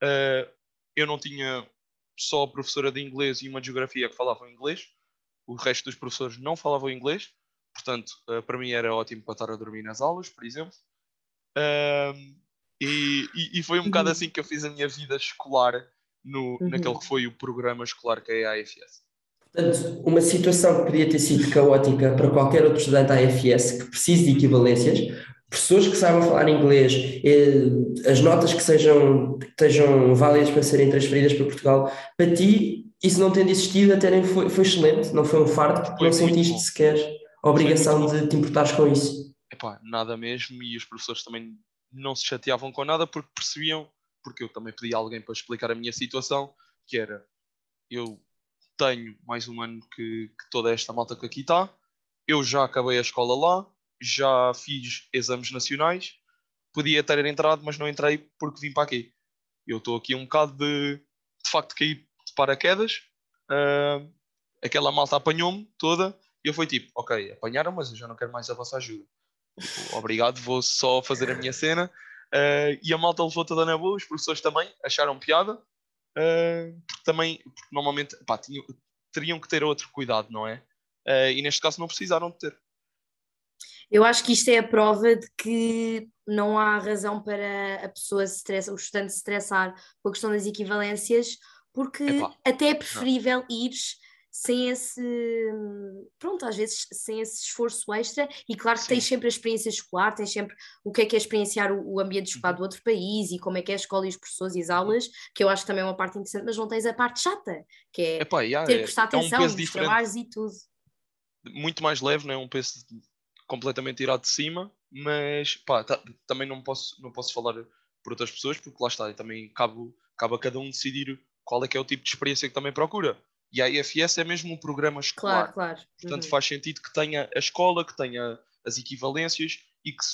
Uh, eu não tinha só a professora de inglês e uma de geografia que falavam inglês, o resto dos professores não falavam inglês, portanto, para mim era ótimo para estar a dormir nas aulas, por exemplo. E, e, e, foi um bocado uhum. assim que eu fiz a minha vida escolar no, uhum. naquele que foi o programa escolar que é a AFS. Portanto, uma situação que podia ter sido caótica para qualquer outro estudante da AFS que precise de equivalências, pessoas que saibam falar inglês, eh, as notas que sejam, que estejam válidas para serem transferidas para Portugal, para ti, isso não tendo existido até nem foi, foi excelente, não foi um fardo, porque foi não sentiste bom. sequer a obrigação de te importares com isso. Epá, nada mesmo, e os professores também não se chateavam com nada porque percebiam, porque eu também pedi a alguém para explicar a minha situação, que era eu tenho mais um ano que, que toda esta malta que aqui está, eu já acabei a escola lá, já fiz exames nacionais, podia ter entrado, mas não entrei porque vim para aqui. Eu estou aqui um bocado de, de facto, cair de paraquedas. Uh, aquela malta apanhou-me toda e eu fui tipo, ok, apanharam, mas eu já não quero mais a vossa ajuda. Tipo, obrigado, vou só fazer a minha cena. Uh, e a malta levou toda na boa, os professores também acharam piada, uh, porque também, porque normalmente, pá, tinham, teriam que ter outro cuidado, não é? Uh, e neste caso não precisaram de ter. Eu acho que isto é a prova de que não há razão para a pessoa se estressar, o estudante se estressar com a questão das equivalências, porque Epá, até é preferível não. ires sem esse, pronto, às vezes sem esse esforço extra, e claro que Sim. tens sempre a experiência escolar, tens sempre o que é que é experienciar o, o ambiente escolar uhum. do outro país e como é que é a escola e os professores e as aulas, que eu acho que também é uma parte interessante, mas não tens a parte chata, que é Epá, yeah, ter que prestar é, atenção é um nos diferente. trabalhos e tudo. Muito mais leve, não é um peso completamente tirado de cima, mas pá, tá, também não posso, não posso falar por outras pessoas, porque lá está, também cabe, cabe a cada um decidir qual é que é o tipo de experiência que também procura. E a IFS é mesmo um programa escolar. Claro, claro. Portanto, uhum. faz sentido que tenha a escola, que tenha as equivalências e que,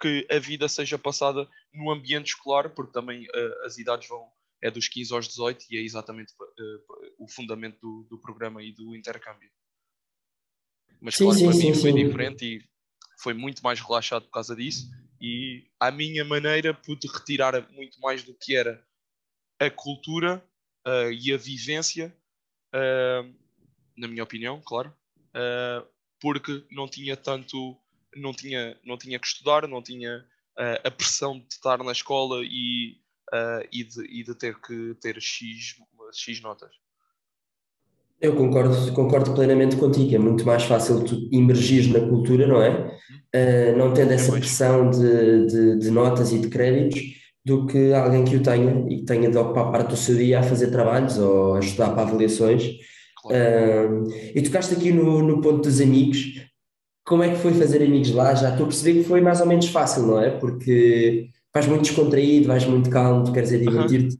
que a vida seja passada no ambiente escolar, porque também uh, as idades vão é dos 15 aos 18 e é exatamente uh, o fundamento do, do, programa e do intercâmbio. Mas sim, claro, sim, para sim, mim foi diferente e foi muito mais relaxado por causa disso e à minha maneira pude retirar muito mais do que era a cultura uh, e a vivência uh, na minha opinião, claro, uh, porque não tinha tanto, não tinha, não tinha que estudar, não tinha uh, a pressão de estar na escola e, e de, e, de, ter que ter X X notas. Eu concordo, concordo plenamente contigo. É muito mais fácil tu emergir na cultura, não é? Uh, não tendo essa pressão de, de, de, notas e de créditos, do que alguém que o tenha e que tenha de ocupar parte do seu dia a fazer trabalhos ou a estudar para avaliações. Claro. Uh, e tocaste aqui no, no ponto dos amigos. Como é que foi fazer amigos lá? Já estou a perceber que foi mais ou menos fácil, não é? Porque vais muito descontraído, vais muito calmo, tu queres é divertir-te.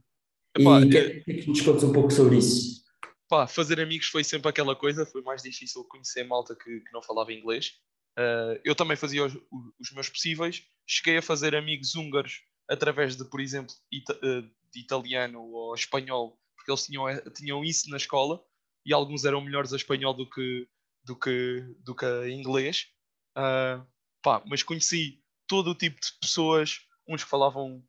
Uhum. E quer, quer que nos contes um pouco sobre isso? Pá, fazer amigos foi sempre aquela coisa, foi mais difícil conhecer malta que, que não falava inglês. Uh, eu também fazia os, os, meus possíveis. Cheguei a fazer amigos húngaros através de, por exemplo, ita uh, de italiano ou espanhol, porque eles tinham, eh, tinham isso na escola e alguns eram melhores a espanhol do que, do que, do que a inglês. Uh, pá, mas conheci todo o tipo de pessoas, uns que falavam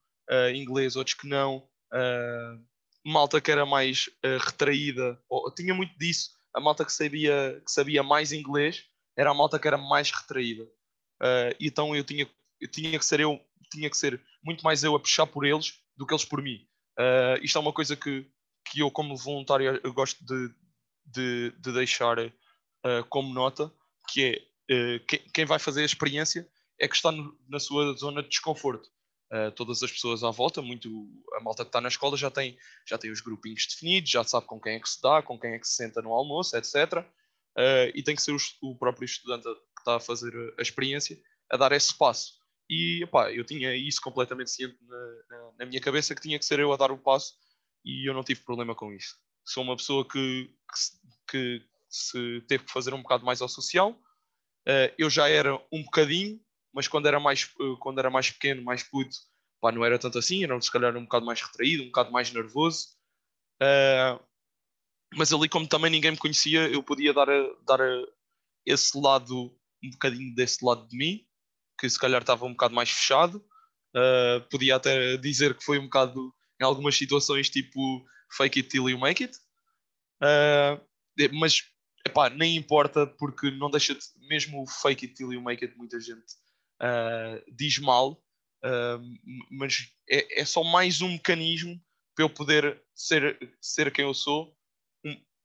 inglês, outros que não. Uh, malta que era mais uh, retraída, ou tinha muito disso, a malta que sabia, que sabia mais inglês era a malta que era mais retraída. Uh, então eu tinha, eu tinha que ser eu, tinha que ser muito mais eu a puxar por eles do que eles por mim. Uh, isto é uma coisa que, que eu, como voluntário, eu gosto de, de, de deixar uh, como nota, que é quem, quem vai fazer a experiência é que está no, na sua zona de desconforto uh, todas as pessoas à volta, muito a malta que está na escola já tem, já tem os grupinhos definidos, já sabe com quem é que se dá, com quem é que se senta no almoço, etc. Uh, e tem que ser o, o, próprio estudante que está a fazer a experiência a dar esse passo. E eu tinha isso completamente ciente na, na, na, minha cabeça que tinha que ser eu a dar o passo e eu não tive problema com isso. Sou uma pessoa que, que, que se teve que fazer um bocado mais ao social. Uh, eu já era um bocadinho, mas quando era mais, eh, quando era mais pequeno, mais puto, não era tanto assim, era se calhar um bocado mais retraído, um bocado mais nervoso. Uh, mas ali, como também ninguém me conhecia, eu podia dar, a, dar a esse lado, um bocadinho desse lado de mim, que se calhar estava um bocado mais fechado. Uh, podia até dizer que foi um bocado, em algumas situações, tipo fake it till you make it. Uh, mas, epá, nem importa, porque não deixa de, mesmo o fake it till you make it, muita gente uh, diz mal, mas é, é, só mais um mecanismo para eu poder ser, ser quem eu sou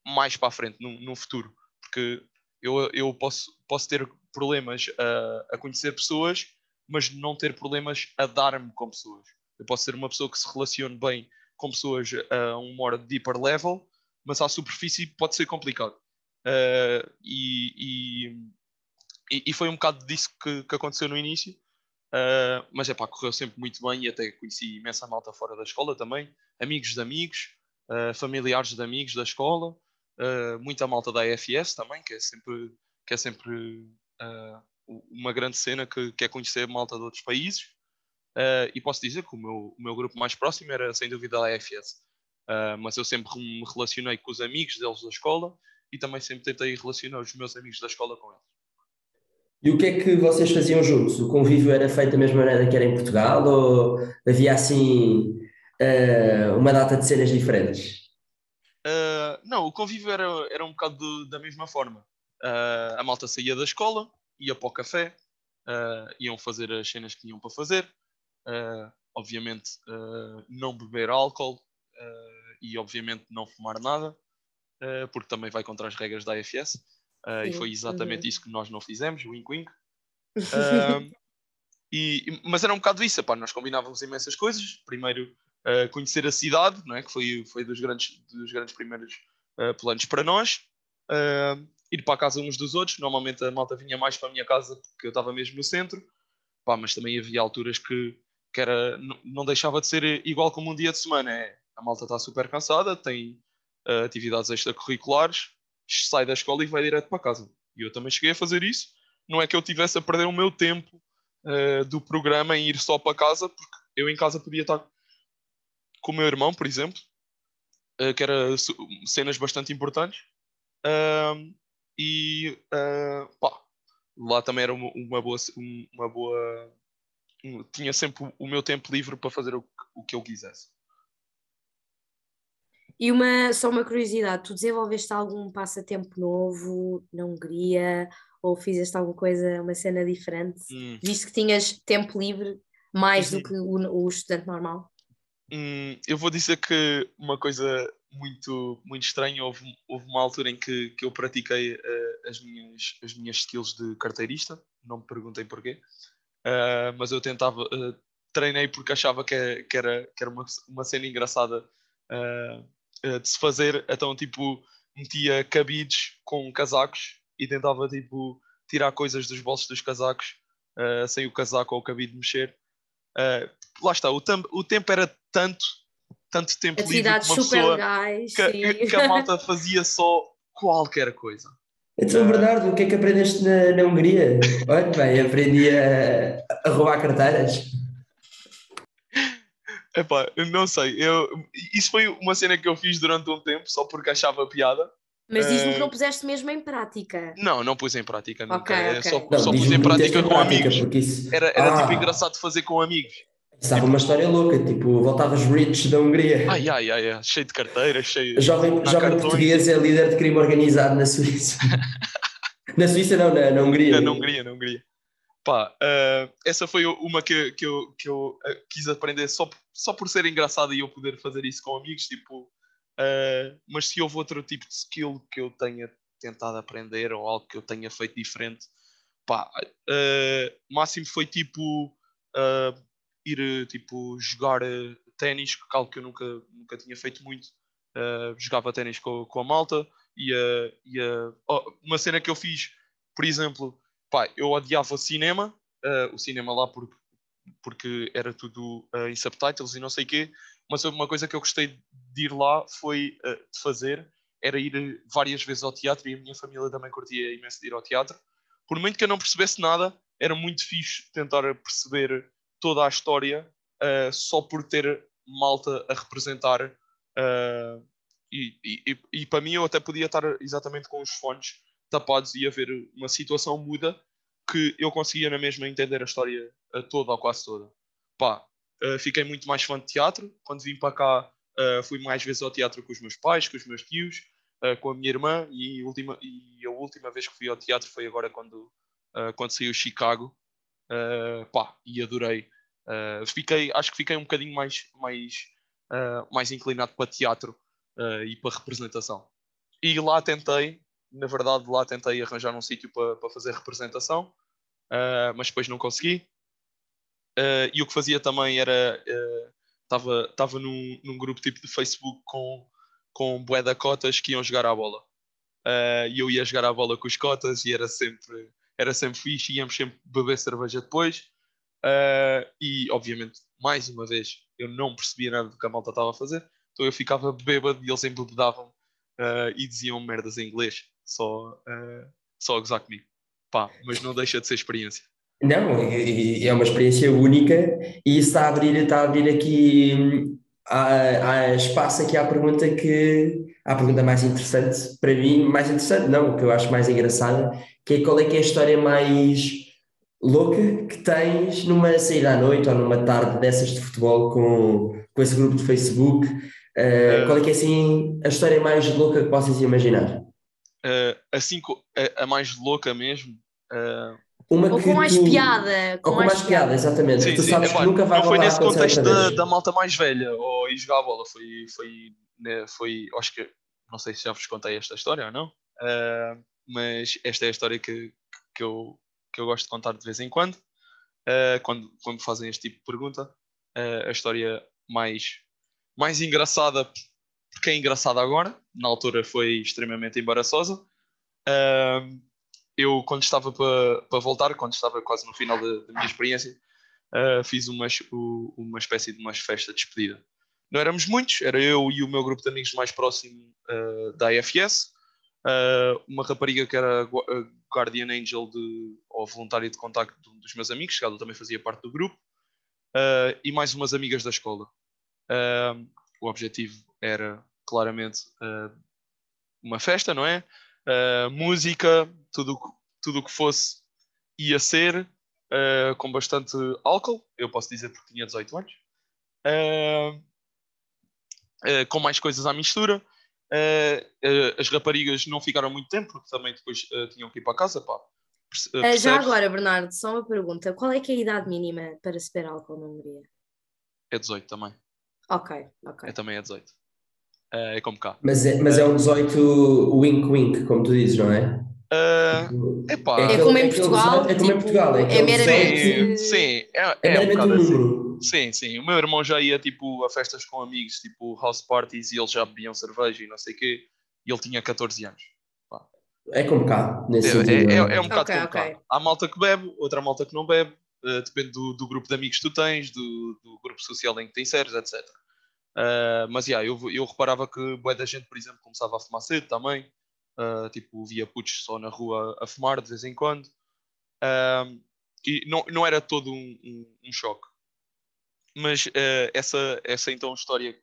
mais para a frente, no, no futuro. Porque eu, eu posso, posso ter problemas a, a conhecer pessoas, mas não ter problemas a dar-me com pessoas. Eu posso ser uma pessoa que se relacione bem com pessoas a um more deeper level, mas à superfície pode ser complicado. Uh, e, e, e, foi um bocado disso que, que aconteceu no início. Uh, mas é pá, correu sempre muito bem e até conheci imensa malta fora da escola também, amigos de amigos, uh, familiares de amigos da escola, muita malta da AFS também, que é sempre, que é sempre uma grande cena que, que é conhecer malta de outros países. e posso dizer que o meu, o meu grupo mais próximo era sem dúvida a AFS, mas eu sempre me relacionei com os amigos deles da escola e também sempre tentei relacionar os meus amigos da escola com eles. E o que é que vocês faziam juntos? O convívio era feito da mesma maneira que era em Portugal ou havia assim uh, uma data de cenas diferentes? Uh, não, o convívio era, era um bocado de, da mesma forma. Uh, a malta saía da escola, ia para o café, iam fazer as cenas que tinham para fazer, obviamente não beber álcool e obviamente não fumar nada, porque também vai contra as regras da AFS. Uh, e foi exatamente uhum. isso que nós não fizemos, wink wink. Uh, e, mas era um bocado isso, epá, nós combinávamos imensas coisas. Primeiro, uh, conhecer a cidade, não é? que foi, foi dos, grandes, dos grandes primeiros uh, planos para nós. Ir para a casa uns dos outros. Normalmente a malta vinha mais para a minha casa porque eu estava mesmo no centro. Pá, mas também havia alturas que, que era, não deixava de ser igual como um dia de semana. É, a malta está super cansada, tem atividades extracurriculares sai da escola e vai direto para casa. E eu também cheguei a fazer isso. Não é que eu tivesse a perder o meu tempo uh, do programa em ir só para casa, porque eu em casa podia estar com o meu irmão, por exemplo, uh, que era cenas bastante importantes. Uh, e pá, lá também era uma, uma boa. Uma boa tinha sempre o meu tempo livre para fazer o, o que eu quisesse. E uma, só uma curiosidade, tu desenvolveste algum passatempo novo na Hungria ou fizeste alguma coisa, uma cena diferente, hum. visto que tinhas tempo livre mais uhum. do que o, o, estudante normal? Hum, eu vou dizer que uma coisa muito, muito estranho. Houve, houve uma altura em que, que eu pratiquei uh, as, minhas, as minhas skills de carteirista, não me perguntem porquê, uh, mas eu tentava, uh, treinei porque achava que, que, era, que era uma, uma cena engraçada de se fazer, então tipo metia cabides com casacos e tentava tipo tirar coisas dos bolsos dos casacos sem o casaco ou o cabide mexer. lá está, o, o tempo era tanto tanto tempo Atividades livre super legais, que, que, a malta fazia só qualquer coisa. Então, Bernardo, o que é que aprendeste na, na Hungria? Olha, bem, aprendi a, a roubar carteiras. Epá, não sei, eu, isso foi uma cena que eu fiz durante um tempo, só porque achava piada. Mas diz-me uh... que não puseste mesmo em prática. Não, não pus em prática nunca. Okay, okay. Só, não, só pus em prática com prática, amigos. Isso... Era, era tipo ah. tipo engraçado fazer com amigos. Estava uma história louca, tipo, voltavas rich da Hungria. Ai, ai, ai, ai. cheio de carteiras, cheio Jovem, jovem português é líder de crime organizado na Suíça. na Suíça não, na, na Hungria. Na, na Hungria, na Hungria. Pá, uh, essa foi uma que, que eu, que eu uh, quis aprender só, só por ser engraçada e eu poder fazer isso com amigos, tipo, uh, mas se houve outro tipo de skill que eu tenha tentado aprender ou algo que eu tenha feito diferente, pá, máximo foi tipo ir eh, tipo jogar eh, ténis, algo que eu nunca, nunca tinha feito muito. Uh, jogava ténis com, com a malta e, uh, e uh, oh, uma cena que eu fiz, por exemplo, pá, eu odiava cinema, o cinema lá porque, porque era tudo em subtitles e não sei o quê, mas uma coisa que eu gostei de ir lá foi de fazer, era ir várias vezes ao teatro e a minha família também curtia imenso de ir ao teatro. Por muito que eu não percebesse nada, era muito fixe tentar perceber toda a história uh, só por ter malta a representar. Uh, e, e, e, para mim eu até podia estar exatamente com os fones tapados e haver uma situação muda que eu conseguia na mesma entender a história toda ou quase toda. Pá, uh, fiquei muito mais fã de teatro. Quando vim para cá, uh, fui mais vezes ao teatro com os meus pais, com os meus tios, uh, com a minha irmã. E, última, e a última vez que fui ao teatro foi agora quando, quando saiu Chicago. pá, e adorei. Uh, fiquei, acho que fiquei um bocadinho mais, mais, uh, mais inclinado para teatro uh, e para representação. E lá tentei, na verdade, lá tentei arranjar um sítio para, para fazer representação, mas depois não consegui. e o que fazia também era. Estava estava num, num grupo tipo de Facebook com, com bué da cotas que iam jogar à bola. e eu ia jogar à bola com os cotas e era sempre, era sempre fixe, íamos sempre beber cerveja depois. Uh, e, obviamente, mais uma vez, eu não percebia nada do que a malta estava a fazer, então eu ficava bêbado e eles embebedavam uh, e diziam merdas em inglês, só, uh, só a gozar comigo. Pá, mas não deixa de ser experiência. Não, é uma experiência única e isso está a abrir, está a abrir aqui há, há espaço aqui à pergunta que à pergunta mais interessante para mim, mais interessante não, o que eu acho mais engraçada, que é qual é que é a história mais louca que tens numa saída à noite ou numa tarde dessas de futebol com, com esse grupo de Facebook? Uh, qual é que é assim a história mais louca que possas imaginar? Uh, assim, a, a, mais louca mesmo. Uh... Uma ou com mais tu... piada. Com ou com mais, mais piada, exatamente. Sim, tu sim. sabes é, que nunca vai Não foi nesse contexto da, da, malta mais velha ou ir jogar a bola. Foi, foi, né, foi, acho que, não sei se já vos contei esta história ou não, mas esta é a história que, que eu que eu gosto de contar de vez em quando, uh, quando, quando fazem este tipo de pergunta. Uh, a história mais, mais engraçada, porque é engraçada agora, na altura foi extremamente embaraçosa. Uh, eu, quando estava para pa voltar, quando estava quase no final da, minha experiência, fiz uma, uma espécie de uma festa de despedida. Não éramos muitos, era eu e o meu grupo de amigos mais próximo da IFS, uma rapariga que era Guardian Angel de, ou voluntário de contacto dos meus amigos, que ela também fazia parte do grupo, uh, e mais umas amigas da escola. Uh, o objetivo era claramente uh, uma festa, não é? música, tudo tudo o que fosse ia ser, com bastante álcool, eu posso dizer porque tinha 18 anos, com mais coisas à mistura. Uh, uh, as raparigas não ficaram muito tempo, porque também depois uh, tinham que ir para casa. Pá. já agora, Bernardo, só uma pergunta: qual é que é a idade mínima para se beber álcool na Hungria? É 18 também. Ok, ok. É também é 18. Uh, é como cá. Mas é, mas é um 18 wink-wink, como tu dizes, não é? Uh, epá, é, como em Portugal. É como em Portugal. É, é Sim, meramente. sim, é, É é um meramente um bocado assim. número. Sim, sim. O meu irmão já ia tipo a festas com amigos, tipo house parties, e eles já bebiam cerveja e não sei o quê, e ele tinha 14 anos. É como cá, nesse É, sentido. é, é, é um bocado Ok, como cá. ok. Há malta que bebe, outra malta que não bebe, eh, depende do, do grupo de amigos que tu tens, do, do grupo social em que te inseres, etc. Eh, mas yeah, eu, eu reparava que boa da gente, por exemplo, começava a fumar cedo também, eh, tipo, via putos só na rua a fumar de vez em quando, Ahm, e não, não era todo um, um- um choque. Mas eh, essa, essa então história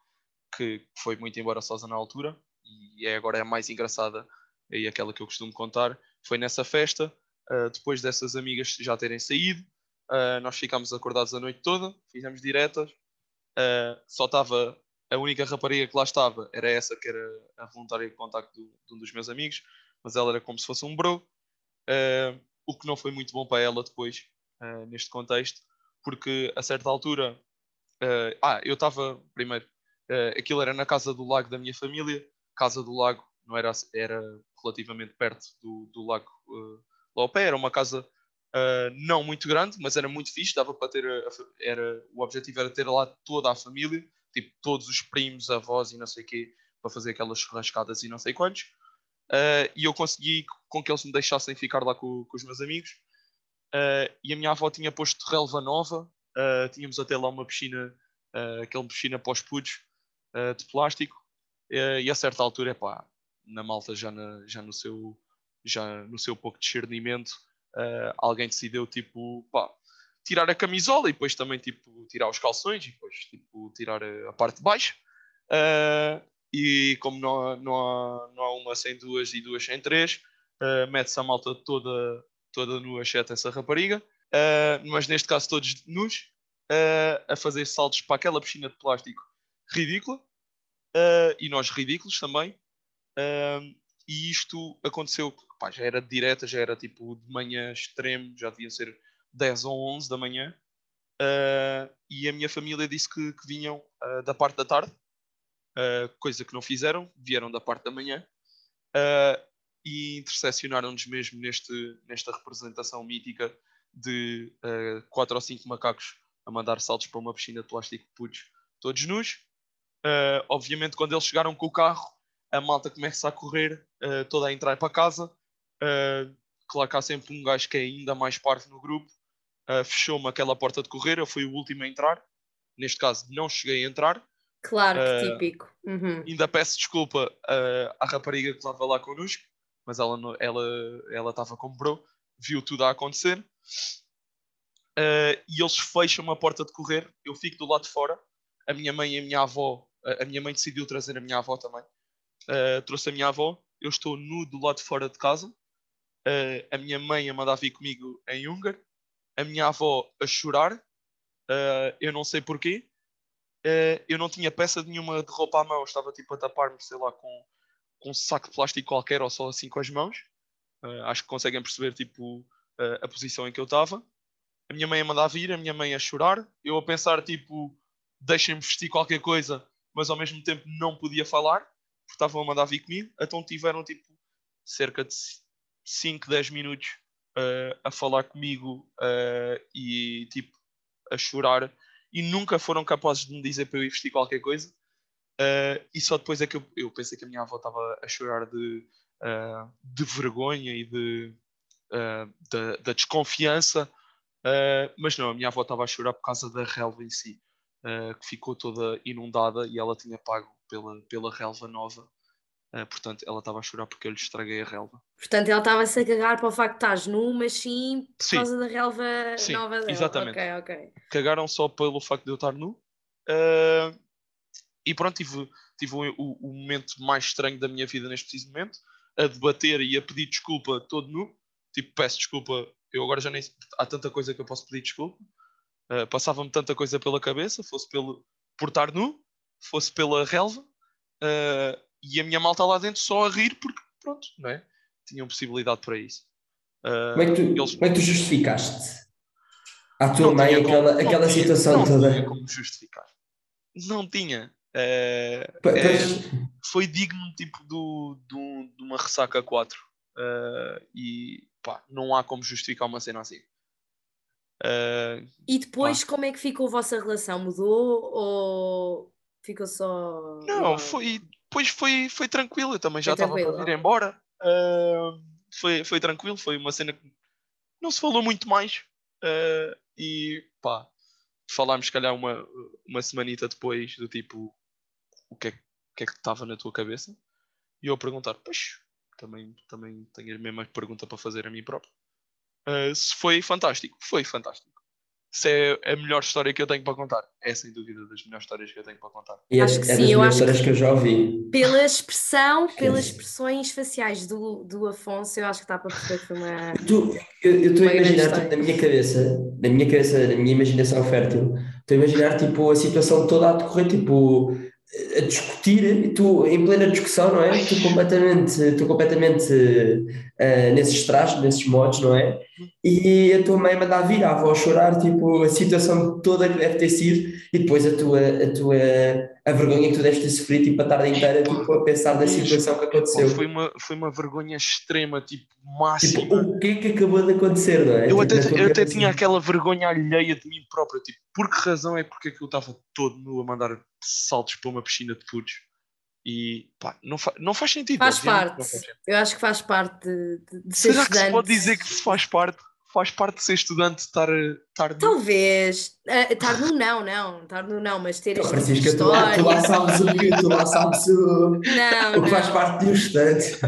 que foi muito embaraçosa na altura, e é agora a mais engraçada, e aquela que eu costumo contar, foi nessa festa, Uh, depois dessas amigas já terem saído, uh, nós ficámos acordados a noite toda, fizemos diretas, uh, só estava a única rapariga que lá estava, era essa que era a voluntária de contacto do- de um dos meus amigos, mas ela era como se fosse um bro, uh, o que não foi muito bom para ela depois, uh, neste contexto, porque a certa altura, uh, ah, eu estava, primeiro, uh, aquilo era na casa do lago da minha família, casa do lago não era, era relativamente perto do, do lago uh, lá ao pé, era uma casa uh, não muito grande, mas era muito fixe, dava para ter, a- era, o objetivo era ter lá toda a família, tipo todos os primos, avós e não sei o quê, para fazer aquelas churrascadas e não sei quantos. E eu consegui com que eles me deixassem ficar lá com, com os meus amigos. E a minha avó tinha posto relva nova, uh, tínhamos até lá uma piscina, uh, aquela piscina pós-pudos uh, de plástico, e a certa altura, pá, na malta já, na- já no seu já no seu pouco discernimento, alguém decidiu tipo, pá, tirar a camisola e depois também tipo tirar os calções e depois tipo tirar a, a parte de baixo. E como não há, não, há, não há uma sem duas e duas sem três, mete-se a malta toda, toda nua, exceto essa rapariga, uh, mas neste caso todos nus, uh, a fazer saltos para aquela piscina de plástico ridícula, uh, e nós ridículos também. E isto aconteceu, pá, já era direta, já era tipo de manhã extremo, já devia ser 10 ou 11 da manhã. E a minha família disse que, que vinham da parte da tarde, coisa que não fizeram, vieram da parte da manhã. E intercessionaram-nos mesmo neste, nesta representação mítica de uh, quatro ou cinco macacos a mandar saltos para uma piscina de plástico putos, todos nus. Uh, obviamente, quando eles chegaram com o carro, a malta começa a correr, uh, toda a entrar para casa. Claro que há sempre um gajo que é ainda mais parte no grupo. Fechou-me aquela porta de correr, eu fui o último a entrar. Neste caso, não cheguei a entrar. Claro que típico. Uhum. Ainda peço desculpa à rapariga que estava lá connosco, mas ela não- ela ela estava como bro, viu tudo a acontecer. Uh, e eles fecham uma porta de correr, eu fico do lado de fora. A minha mãe e a minha avó, a minha mãe decidiu trazer a minha avó também. Uh, trouxe a minha avó, eu estou nu do lado de fora de casa. Uh, a minha mãe a mandar vir comigo em húngaro, a minha avó a chorar. Eu não sei porquê. Eu não tinha peça nenhuma de roupa à mão, estava tipo a tapar-me, sei lá, com, com um saco de plástico qualquer ou só assim com as mãos. Uh, acho que conseguem perceber tipo uh, a posição em que eu estava. A minha mãe a mandar vir, a minha mãe a chorar, eu a pensar tipo, deixem-me vestir qualquer coisa, mas ao mesmo tempo não podia falar, porque estavam a mandar vir comigo. Então tiveram tipo cerca de 5, 10 minutos uh, a falar comigo e tipo a chorar e nunca foram capazes de me dizer para eu ir vestir qualquer coisa. Uh, e só depois é que eu, eu pensei que a minha avó estava a chorar de, uh, de vergonha e de, uh, da, da desconfiança, Uh, mas não, a minha avó estava a chorar por causa da relva em si, que ficou toda inundada e ela tinha pago pela, pela relva nova. Uh, portanto, ela estava a chorar porque eu lhe estraguei a relva. Portanto, ela estava-se a cagar para o facto de estás nu, mas sim por Sim. causa da relva Sim, nova dela. exatamente. Ok, ok. Cagaram só pelo facto de eu estar nu. Uh, e pronto, tive, tive o, o- o momento mais estranho da minha vida neste preciso momento, a debater e a pedir desculpa todo nu. Tipo, peço desculpa, eu agora já nem. Há tanta coisa que eu posso pedir desculpa. Uh, Passava-me tanta coisa pela cabeça, fosse pelo por estar nu, fosse pela relva, uh, e a minha malta lá dentro só a rir porque, pronto, não é? Tinham possibilidade para isso. Uh, Como é que tu, eles- como é que tu justificaste à tua não mãe tinha como- aquela, não aquela tinha- situação não toda? tinha como justificar. Não tinha. É, é, foi digno tipo do, do- de uma ressaca 4 Uh, e pá, não há como justificar uma cena assim. Uh, E depois, como é que ficou a vossa relação? Mudou ou ficou só. não, foi, depois foi, foi tranquilo, eu também já estava vir ok. embora. Uh, foi, foi tranquilo, foi uma cena que não se falou muito mais. Uh, e pá, falámos se calhar uma, uma semanita depois do tipo o que é, que- o que é que estava na tua cabeça? E eu a perguntar, pois, também, também tenho a mesma pergunta para fazer a mim próprio. Uh, se foi fantástico, foi fantástico. Se é a melhor história que eu tenho para contar, é sem dúvida das melhores histórias que eu tenho para contar. E é, Acho que é sim, das eu acho que histórias que eu já ouvi. Pela expressão, pelas expressões faciais do, do Afonso, eu acho que está para perceber que uma. Tu, eu estou a imaginar tipo, na minha cabeça, na minha cabeça, na minha imaginação fértil, estou a imaginar tipo, a situação toda a decorrer, tipo, a discutir, tu em plena discussão, não é? Tu completamente, tu completamente eh, nesses trajes, nesses modos, não é? E a tua mãe manda vir, a avó chorar, tipo, a situação toda que deve ter sido, e depois a tua, a tua, a vergonha que tu deves ter sofrido, tipo, a tarde inteira, tipo, a pensar na situação que aconteceu. foi, uma, foi uma vergonha extrema, tipo, Tipo, máxima. o que é que acabou de acontecer, não é? eu Tipo, até, eu até tinha aquela vergonha alheia de mim próprio, tipo, por que razão é porque é que eu estava todo nu a mandar saltos para uma piscina de putos? E pá, não, fa não faz sentido. Faz parte. não faz sentido. Eu acho que faz parte de, de, ser Será que se estudante. pode dizer que faz parte? Faz parte de ser estudante estar, estar? Talvez. ah, Estar no não, não. Estar no não, mas ter Então, este tipo de Francisca, tu lá, tu lá sabes o que, tu lá sabes o, Não, o que faz não. parte de um estudante.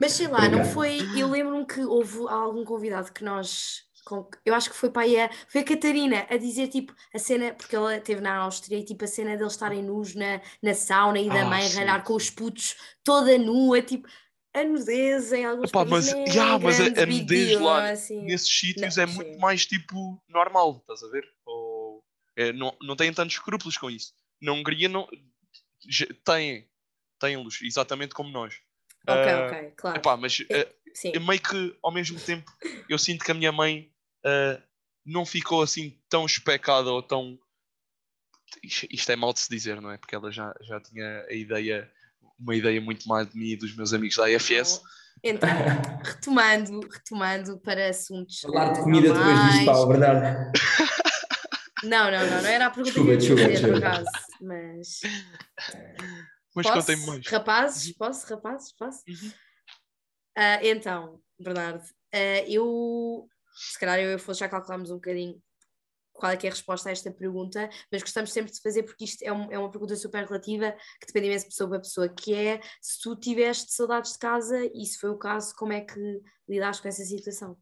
Mas sei lá, não Obrigado. foi. Eu lembro-me que houve algum convidado que nós. Com- Eu acho que foi para aí a, foi a Catarina a dizer tipo a cena, porque ela esteve na Áustria e tipo a cena deles estarem nus na, na sauna e da Ah, mãe sim, ralhar com os putos toda nua, tipo a nudez em alguns Epá, países mas- não é yeah, mas a- a nudez deal, lá é assim. Nesses sítios Não, é muito sim. mais tipo normal, estás a ver? Ou, é, não, não têm tantos escrúpulos com isso. Na Hungria não, têm, têm-los, exatamente como nós. Ok, Ah, ok, claro. Epá, mas É, é meio que ao mesmo tempo eu sinto que a minha mãe ah, não ficou assim tão especada ou tão. Isto, é mal de se dizer, não é? Porque ela já, já tinha a ideia, uma ideia muito mais de mim e dos meus amigos da AFS. Então, retomando, retomando para assuntos. Falar de eh, comida depois disto, pá, Bernardo. Não, não, não, não era a pergunta Desculpa, que eu ia desculpa, fazer, por acaso. Mas. Mas posso? contem-me mais. Rapazes, posso? Rapazes, posso? Uhum. Ah, então, Bernardo, ah, eu. Se calhar eu e o já calculámos um bocadinho qual é que é a resposta a esta pergunta, mas gostamos sempre de fazer porque isto é, um- é uma pergunta super relativa que depende imenso de pessoa para pessoa, que é se tu tiveste saudades de casa e se foi o caso, como é que lidaste com essa situação?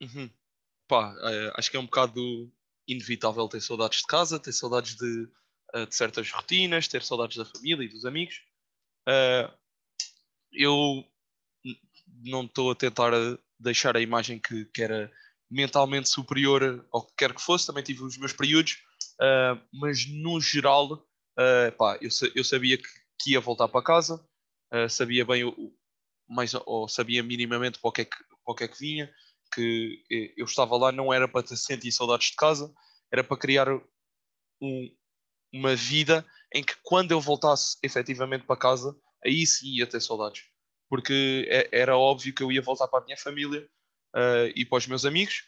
Uhum. Pá, eh, acho que é um bocado inevitável ter saudades de casa, ter saudades de, eh, de certas rotinas, ter saudades da família e dos amigos. Eh, eu não estou a tentar deixar a imagem que, que era mentalmente superior ao que quer que fosse, também tive os meus períodos, eh, mas no geral, eh, pá, eu, eu sabia que, que ia voltar para casa, eh, sabia bem o, mais, ou sabia minimamente para o que é que, para que, é que vinha, que eh, eu estava lá não era para sentir saudades de casa, era para criar um- uma vida em que quando eu voltasse efetivamente para casa, aí sim ia ter saudades. Porque é- era óbvio que eu ia voltar para a minha família eh, e para os meus amigos.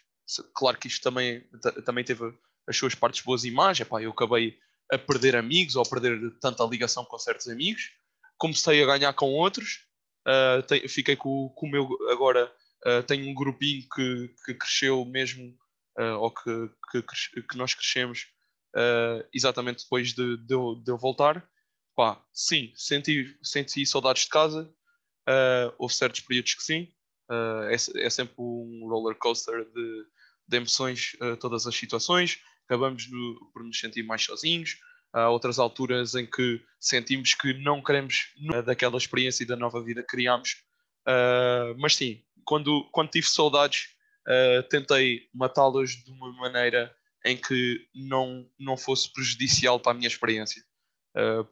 Claro que isto também, ta- também teve as suas partes boas e más. Epá, eu acabei a perder amigos ou a perder tanta ligação com certos amigos. Comecei a ganhar com outros. eh, te- fiquei com, com o meu agora Uh, tenho um grupinho que, que cresceu mesmo, uh, ou que, que, que nós crescemos uh, exatamente depois de, de, eu, de eu voltar. Pá, sim, senti, senti saudades de casa, uh, houve certos períodos que sim, uh, é, é sempre um roller coaster de, de emoções, uh, todas as situações. Acabamos no- por nos sentir mais sozinhos. Há outras alturas em que sentimos que não queremos daquela experiência e da nova vida que criámos. Mas sim, quando, quando tive saudades, tentei matá-las de uma maneira em que não, não fosse prejudicial para a minha experiência.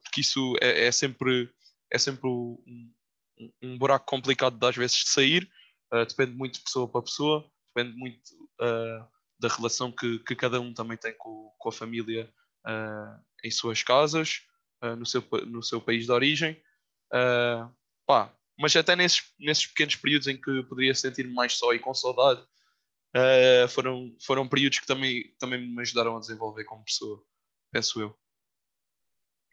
Porque isso é, é sempre, é sempre um- buraco complicado de, às vezes de sair. Uh, depende muito de pessoa para pessoa, depende muito uh, da relação que, que cada um também tem com, com a família uh, em suas casas. no, seu, no seu país de origem. Pá, mas até nesses, nesses pequenos períodos em que poderia sentir-me mais só e com saudade, foram, foram períodos que também, também me ajudaram a desenvolver como pessoa, penso eu.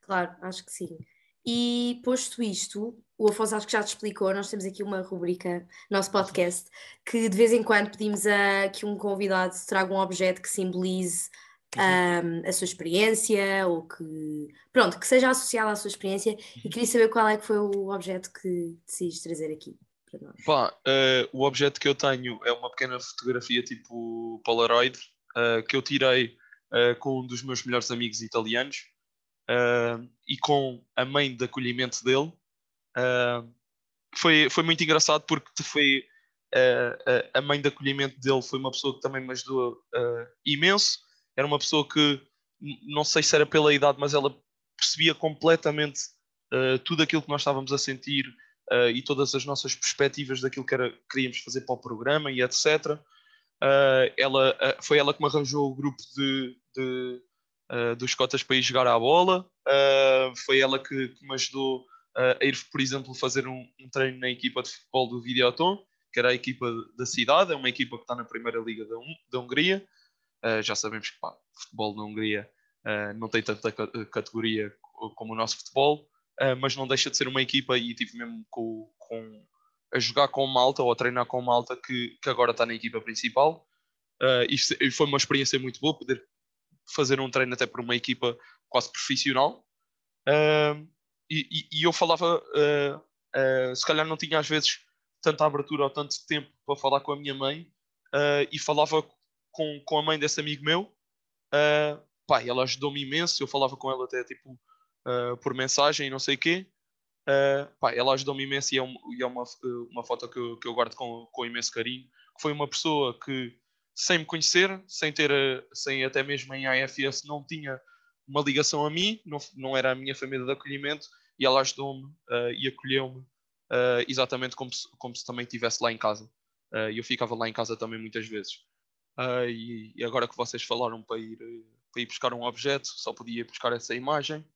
Claro, acho que sim. E posto isto, o Afonso acho que já te explicou, nós temos aqui uma rubrica, nosso podcast, que de vez em quando pedimos a que um convidado traga um objeto que simbolize um, a sua experiência ou que pronto, que seja associado à sua experiência. E queria saber qual é que foi o objeto que decidiste trazer aqui para nós. Pá, uh, o objeto que eu tenho é uma pequena fotografia tipo Polaroid uh, que eu tirei uh, com um dos meus melhores amigos italianos e com a mãe de acolhimento dele. foi, foi muito engraçado porque foi a mãe de acolhimento dele foi uma pessoa que também me ajudou imenso era uma pessoa que não sei se era pela idade, mas ela percebia completamente uh, tudo aquilo que nós estávamos a sentir uh, e todas as nossas perspectivas daquilo que era, queríamos fazer para o programa e etc. Uh, ela, foi ela que me arranjou o grupo de, de dos cotas para ir jogar à bola. foi ela que, que me ajudou a ir, por exemplo, fazer um, um, treino na equipa de futebol do Videoton, que era a equipa da cidade, é uma equipa que está na primeira liga da, da Hungria. Uh, já sabemos que pá, o futebol na Hungria uh, não tem tanta categoria como o nosso futebol, uh, mas não deixa de ser uma equipa e tive mesmo com, com, a jogar com Malta ou a treinar com Malta que, que agora está na equipa principal. Isto, foi uma experiência muito boa poder fazer um treino até por uma equipa quase profissional. E, e, e, eu falava, se calhar não tinha às vezes tanta abertura ou tanto tempo para falar com a minha mãe, e falava com, com a mãe desse amigo meu. Uh, pá, ela ajudou-me imenso. Eu falava com ela até tipo uh, por mensagem e não sei o quê. Uh, pá, ela ajudou-me imenso e é, um, e é uma, uma foto que eu, que eu guardo com, com imenso carinho. Foi uma pessoa que, sem me conhecer, sem ter, sem até mesmo em AFS, não tinha uma ligação a mim, não, não era a minha família de acolhimento, e ela ajudou-me uh, e acolheu-me uh, exatamente como se, como se também estivesse lá em casa. E eu ficava lá em casa também muitas vezes. Uh, e, e, agora que vocês falaram para ir, para ir buscar um objeto, só podia buscar essa imagem.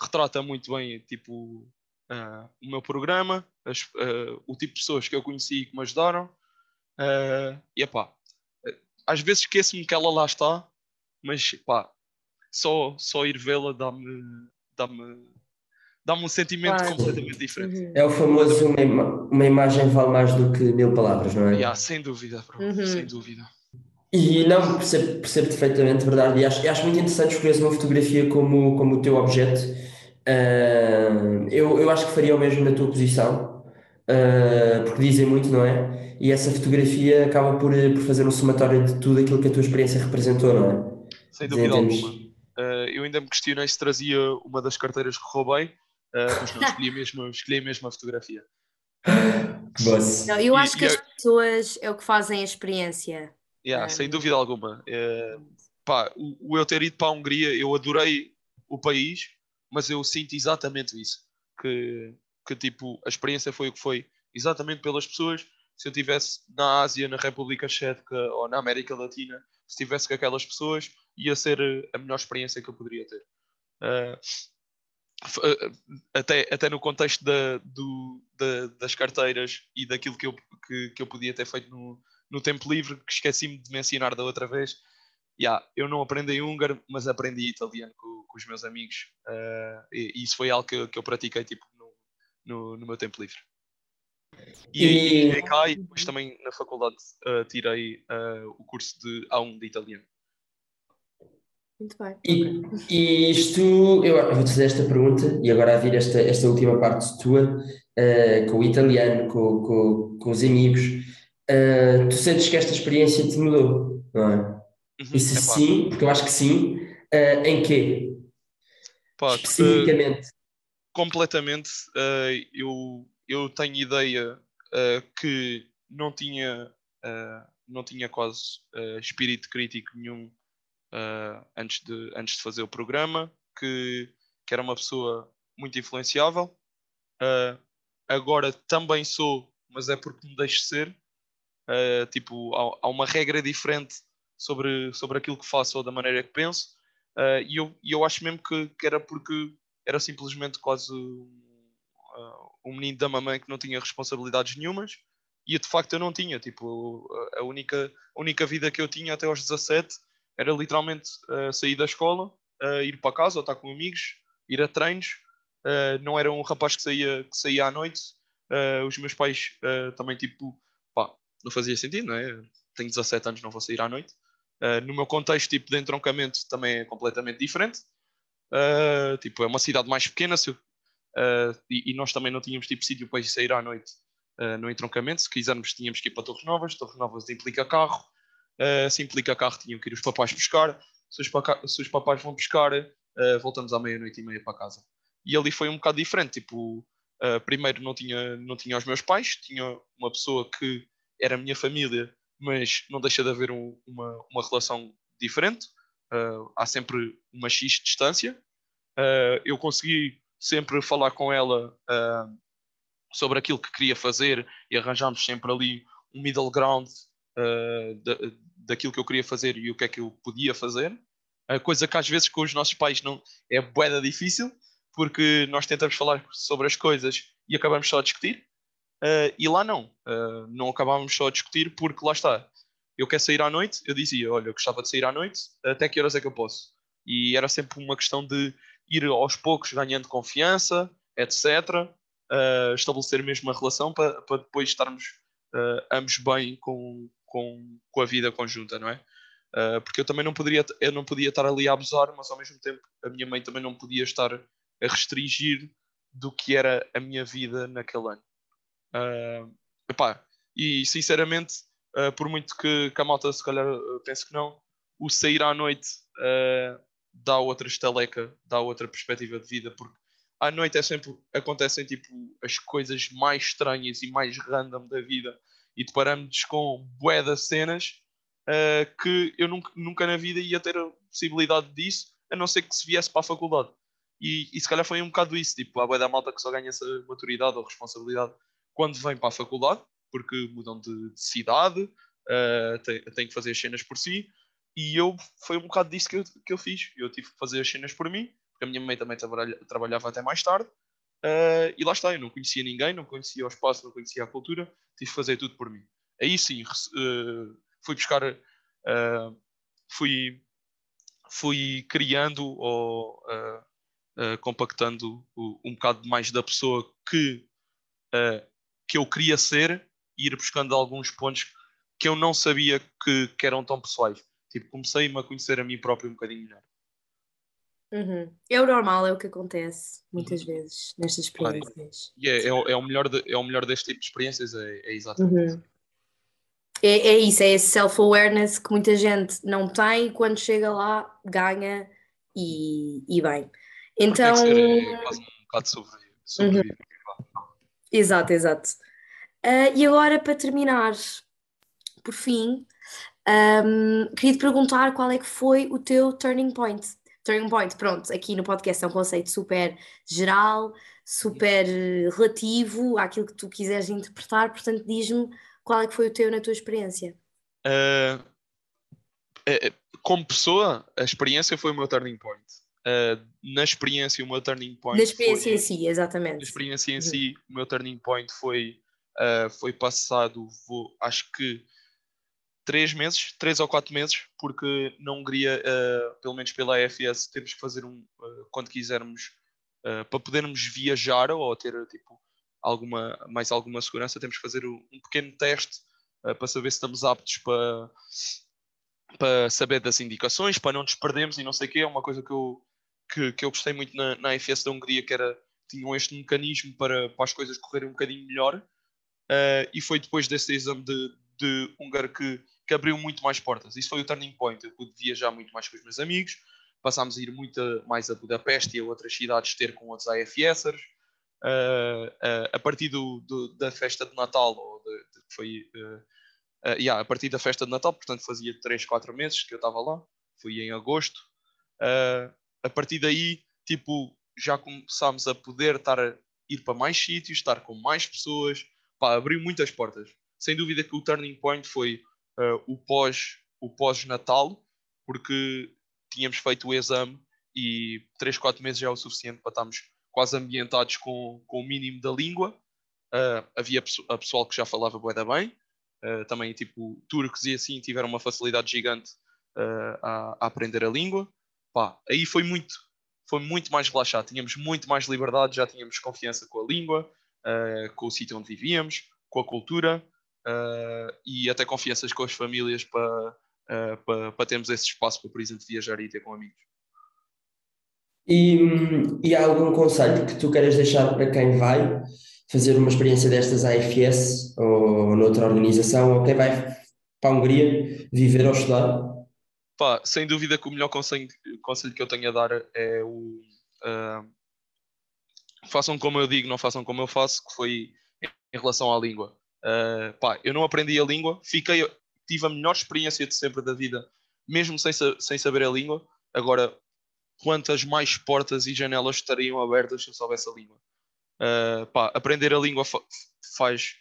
Retrata muito bem tipo, uh, o meu programa, as, uh, o tipo de pessoas que eu conheci e que me ajudaram. e epá, às vezes esqueço-me que ela lá está, mas pá, só, só ir vê-la dá-me dá-me dá-me um sentimento claro. completamente diferente. Uhum. É o famoso uma, ima uma imagem vale mais do que mil palavras, não é? Yeah, sem dúvida, uhum. sem dúvida. E não, percebo, percebo perfeitamente, verdade. E acho, acho muito interessante escolher uma fotografia como, como o teu objeto. Uh, eu, eu acho que faria o mesmo na tua posição, uh, porque dizem muito, não é? E essa fotografia acaba por, por fazer um somatório de tudo aquilo que a tua experiência representou, não é? Sem dúvida alguma. Uh, eu ainda me questionei se trazia uma das carteiras que roubei, mas não, escolhi mesmo, escolhi mesmo a fotografia. Não, eu acho e, que as pessoas é o que fazem a experiência. Yeah, é. Sem dúvida alguma. É, pá, o, o, eu ter ido para a Hungria, eu adorei o país, mas eu sinto exatamente isso. Que, que tipo, a experiência foi o que foi, exatamente pelas pessoas. Se eu estivesse na Ásia, na República Checa ou na América Latina, se estivesse com aquelas pessoas, ia ser a melhor experiência que eu poderia ter. Uh, até, até no contexto da, do, da, das carteiras e daquilo que eu, que, que eu podia ter feito no, no tempo livre, que esqueci-me de mencionar da outra vez. Yeah, eu não aprendi húngaro, mas aprendi italiano com, com os meus amigos. Uh, e, e, isso foi algo que, que eu pratiquei tipo, no, no, no meu tempo livre. E, e... e cá, e depois também na faculdade uh, tirei uh, o curso de A1 de italiano. Muito bem. E, e isto, eu vou-te fazer esta pergunta, e agora a vir esta, esta última parte tua, uh, com o italiano, com, com, com os amigos uh, tu sentes que esta experiência te mudou, não é? Uhum, e se é sim, porque eu acho que sim, uh, em quê? Pá, Especificamente. Completamente. eu, eu tenho ideia que não tinha, não tinha quase espírito crítico nenhum antes, de, antes de fazer o programa, que, que era uma pessoa muito influenciável. agora também sou, mas é porque me deixo ser. Uh, tipo, há, há, uma regra diferente sobre, sobre aquilo que faço ou da maneira que penso. Uh, e eu, eu acho mesmo que, que, era porque era simplesmente quase um, um menino da mamãe que não tinha responsabilidades nenhumas e de facto eu não tinha, tipo, a única, única vida que eu tinha até aos 17 era literalmente uh, sair da escola, uh, ir para casa ou estar com amigos, ir a treinos, uh, não era um rapaz que saía, que saía à noite, os meus pais também tipo, pá, não fazia sentido, não é? Tenho 17 anos, não vou sair à noite. no meu contexto, tipo, de entroncamento também é completamente diferente. tipo, é uma cidade mais pequena, se, e, e, nós também não tínhamos tipo sítio para ir sair à noite uh, no entroncamento. Se quisermos, tínhamos que ir para Torres Novas. Torres Novas implica carro. Uh, se implica carro, tinham que ir os papais buscar. Se os, se os papais vão buscar, uh, voltamos à meia-noite e meia para casa. E ali foi um bocado diferente. Tipo, primeiro não tinha, não tinha os meus pais, tinha uma pessoa que era a minha família, mas não deixa de haver um, uma, uma relação diferente. há sempre uma X distância. eu consegui sempre falar com ela uh, sobre aquilo que queria fazer e arranjámos sempre ali um middle ground uh, da, daquilo que eu queria fazer e o que é que eu podia fazer. A coisa que às vezes com os nossos pais não é boeda difícil, porque nós tentamos falar sobre as coisas e acabamos só a discutir. Uh, e lá não, não acabávamos só a discutir porque lá está. Eu quero sair à noite, eu dizia, olha, eu gostava de sair à noite, até que horas é que eu posso? E era sempre uma questão de ir aos poucos ganhando confiança, etc uh, estabelecer mesmo uma relação para, depois estarmos uh, ambos bem com, com, com a vida conjunta, não é? Uh, porque eu também não poderia, eu não podia estar ali a abusar, mas ao mesmo tempo a minha mãe também não podia estar a restringir do que era a minha vida naquele ano. Uh, epá, e sinceramente, uh, por muito que, que, a malta se calhar pense que não, o sair à noite uh, dá outra estaleca, dá outra perspectiva de vida, porque à noite é sempre acontecem tipo as coisas mais estranhas e mais random da vida e deparamos com bué cenas uh, que eu nunca, nunca na vida ia ter a possibilidade disso, a não ser que se viesse para a faculdade. E, e se calhar foi um bocado isso, tipo, há bué da malta que só ganha essa maturidade ou responsabilidade quando vem para a faculdade, porque mudam de, de cidade, uh, têm, têm que fazer as cenas por si, e eu, foi um bocado disso que eu, que eu fiz. Eu tive que fazer as cenas por mim, porque a minha mãe também trabalha, trabalhava até mais tarde. Uh, e lá está, eu não conhecia ninguém, não conhecia o espaço, não conhecia a cultura, tive que fazer tudo por mim. Aí sim, uh, fui buscar, uh, fui, fui criando ou compactando um bocado mais da pessoa que, que eu queria ser e ir buscando alguns pontos que eu não sabia que, que eram tão pessoais. Tipo, comecei-me a conhecer a mim próprio um bocadinho melhor. Uhum. É o normal, é o que acontece muitas uhum. vezes nestas experiências. E é, é, é, o melhor de, é o melhor deste tipo de experiências, é, é exatamente uhum. é, é isso, é esse self-awareness que muita gente não tem e quando chega lá ganha e, e bem. Então. Ser, é quase um bocado sobre, sobre uhum. Exato, exato. Uh, e agora, para terminar, por fim, um, queria te perguntar qual é que foi o teu turning point Turning point, pronto, aqui no podcast é um conceito super geral, super relativo àquilo que tu quiseres interpretar, portanto diz-me qual é que foi o teu na tua experiência. Uh, como pessoa, a experiência foi o meu turning point. Uh, na experiência, o meu turning point. Na experiência foi, em si, exatamente. Na experiência em uhum. si, o meu turning point foi, uh, foi passado, vou, acho que três meses, três ou quatro meses, porque na Hungria, uh, pelo menos pela AFS, temos que fazer um, uh, quando quisermos, uh, para podermos viajar ou ter tipo, alguma, mais alguma segurança, temos que fazer um, pequeno teste para saber se estamos aptos para, para saber das indicações, para não nos perdermos e não sei o quê. É uma coisa que eu, que, que eu gostei muito na, na AFS da Hungria, que era tinham este mecanismo para, para as coisas correrem um bocadinho melhor. e foi depois desse exame de, de húngaro que que abriu muito mais portas. Isso foi o turning point. Eu pude viajar muito mais com os meus amigos, passámos a ir muito mais a Budapeste e a outras cidades ter com outros AFSers. Uh, uh, a partir do, do, da festa de Natal, ou de, de, foi, uh, yeah, a partir da festa de Natal, portanto fazia 3, 4 meses que eu estava lá, fui em agosto. a partir daí, tipo, já começámos a poder estar a ir para mais sítios, estar com mais pessoas, pá, abriu muitas portas. Sem dúvida que o turning point foi uh, o pós o pós-natal, porque tínhamos feito o exame e 3, 4 meses já é o suficiente para estarmos quase ambientados com, com o mínimo da língua. Uh, havia a pessoal que já falava bué bem, uh, também tipo turcos e assim tiveram uma facilidade gigante uh, a, a, aprender a língua. Pá, aí foi muito, foi muito mais relaxado, tínhamos muito mais liberdade, já tínhamos confiança com a língua, com o sítio onde vivíamos, com a cultura e até confianças com as famílias para, para, para termos esse espaço para, por exemplo, viajar e ter com amigos. E, e há algum conselho que tu queres deixar para quem vai fazer uma experiência destas à IFS ou noutra organização, ou quem vai para a Hungria viver ou estudar? Pá, sem dúvida que o melhor conselho, conselho que eu tenho a dar é o uh, façam como eu digo, não façam como eu faço, que foi em relação à língua. Uh, pá, eu não aprendi a língua, fiquei, tive a melhor experiência de sempre da vida, mesmo sem, sem saber a língua. Agora, quantas mais portas e janelas estariam abertas se eu soubesse a língua. Uh, pá, aprender a língua fa faz,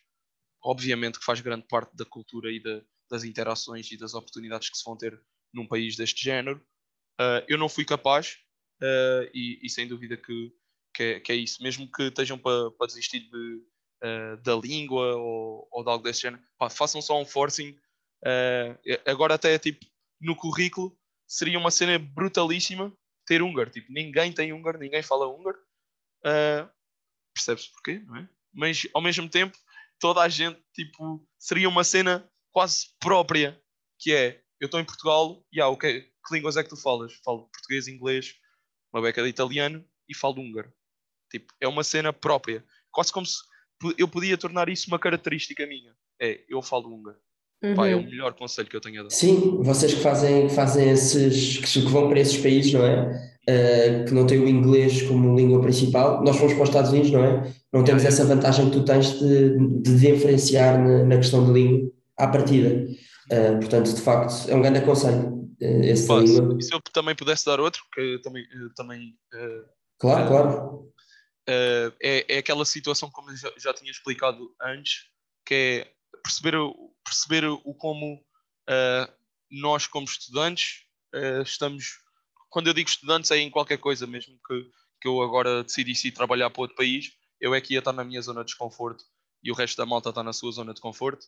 obviamente, que faz grande parte da cultura e de, das interações e das oportunidades que se vão ter num país deste género. Uh, eu não fui capaz e, e, sem dúvida que, que, é, que, é, isso. Mesmo que estejam para pa desistir de, da língua ou, ou, de algo desse género, pá, façam só um forcing. agora até tipo no currículo seria uma cena brutalíssima ter húngaro. Tipo, ninguém tem húngaro, ninguém fala húngaro. Uh, Percebe-se porquê, não é? Mas ao mesmo tempo, toda a gente, tipo, seria uma cena quase própria, que é, eu estou em Portugal, e ah, okay, que línguas é que tu falas? Falo português, inglês, uma beca de italiano e falo húngaro. Tipo, é uma cena própria. Quase como se eu podia tornar isso uma característica minha. É, eu falo húngaro. Uhum. Pá, é o uhum. melhor conselho que eu tenho a dar. Sim, vocês que fazem, que fazem esses, que vão para esses países, não é? Uh, que não têm o inglês como língua principal, nós fomos para os Estados Unidos, não é? Não temos essa vantagem que tu tens de, de diferenciar na, na questão de língua à partida. Uh, portanto, de facto, é um grande aconselho uh, esse língua. E se eu também pudesse dar outro, que também. também claro, claro. É, é aquela situação, como já, já tinha explicado antes, que é perceber, perceber o como uh, nós, como estudantes, uh, estamos. Quando eu digo estudantes, é em qualquer coisa, mesmo que, que eu agora decidisse ir trabalhar para outro país, eu é que ia estar na minha zona de desconforto e o resto da malta está na sua zona de conforto.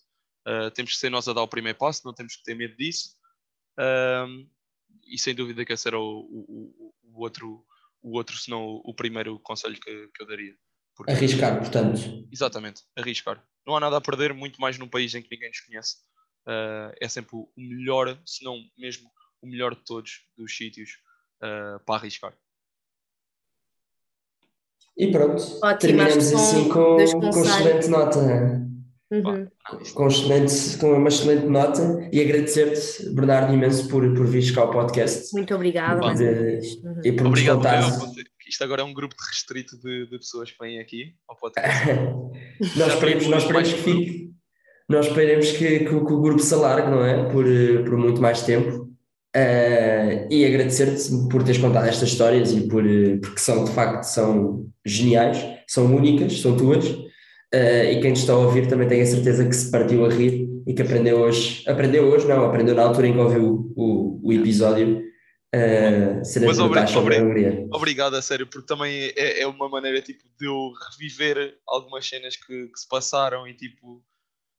Uh, temos que ser nós a dar o primeiro passo, não temos que ter medo disso. e sem dúvida que esse era o, o, o, outro, o outro, se não o primeiro conselho que, que eu daria. Porque, arriscar, portanto. Exatamente, arriscar. Não há nada a perder, muito mais num país em que ninguém nos conhece. Uh, é sempre o melhor, se não mesmo o melhor de todos dos sítios uh, para arriscar. E pronto, Ótimo, terminamos assim com, com excelente nota. Uhum. Com, excelente, com uma excelente nota e agradecer-te, Bernardo, imenso por, por vir cá ao podcast. Muito obrigada. Uhum. E por Obrigado, nos isto agora é um grupo de restrito de, de pessoas que vêm aqui ao podcast. nós esperemos, nós esperemos que fique. Nós esperemos que, que, que, o grupo se alargue, não é? Por, por muito mais tempo. Uh, e agradecer-te por teres contado estas histórias e por, porque são de facto são geniais, são únicas, são tuas. Uh, e quem está a ouvir também tem a certeza que se partiu a rir e que aprendeu hoje, aprendeu hoje, não, aprendeu na altura em que ouviu o, o episódio Uh, Mas obri obrigado, a sério, porque também é, é, uma maneira tipo, de eu reviver algumas cenas que, que, se passaram e tipo,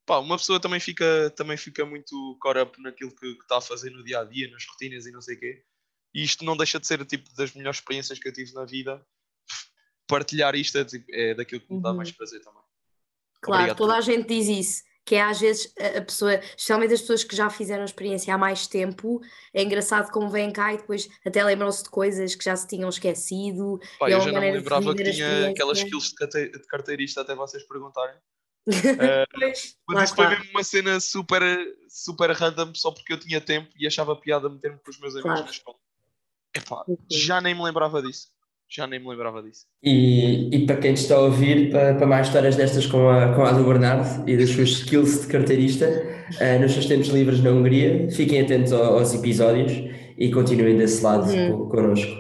pá, uma pessoa também fica, também fica muito caught up naquilo que está a fazer no dia a dia, nas rotinas e não sei o quê. E isto não deixa de ser tipo das melhores experiências que eu tive na vida. Partilhar isto é, tipo, é daquilo que me dá uhum. mais prazer também. Claro, Obrigado toda a gente diz isso que é às vezes a pessoa, especialmente as pessoas que já fizeram a experiência há mais tempo, é engraçado como vêm cá e depois até lembram-se de coisas que já se tinham esquecido. Pá, eu já não me lembrava que tinha aquelas skills de carteirista até vocês perguntarem. uh, mas isso foi mesmo uma cena super, super random só porque eu tinha tempo e achava piada meter-me com os meus amigos claro. na escola. Epá, já nem me lembrava disso já nem me lembrava disso. E, e para quem está a ouvir, para, para, mais histórias destas com a, com a do Bernardo e das suas skills de carteirista, uh, nos seus tempos livres na Hungria, fiquem atentos aos, aos episódios e continuem desse lado uhum. connosco.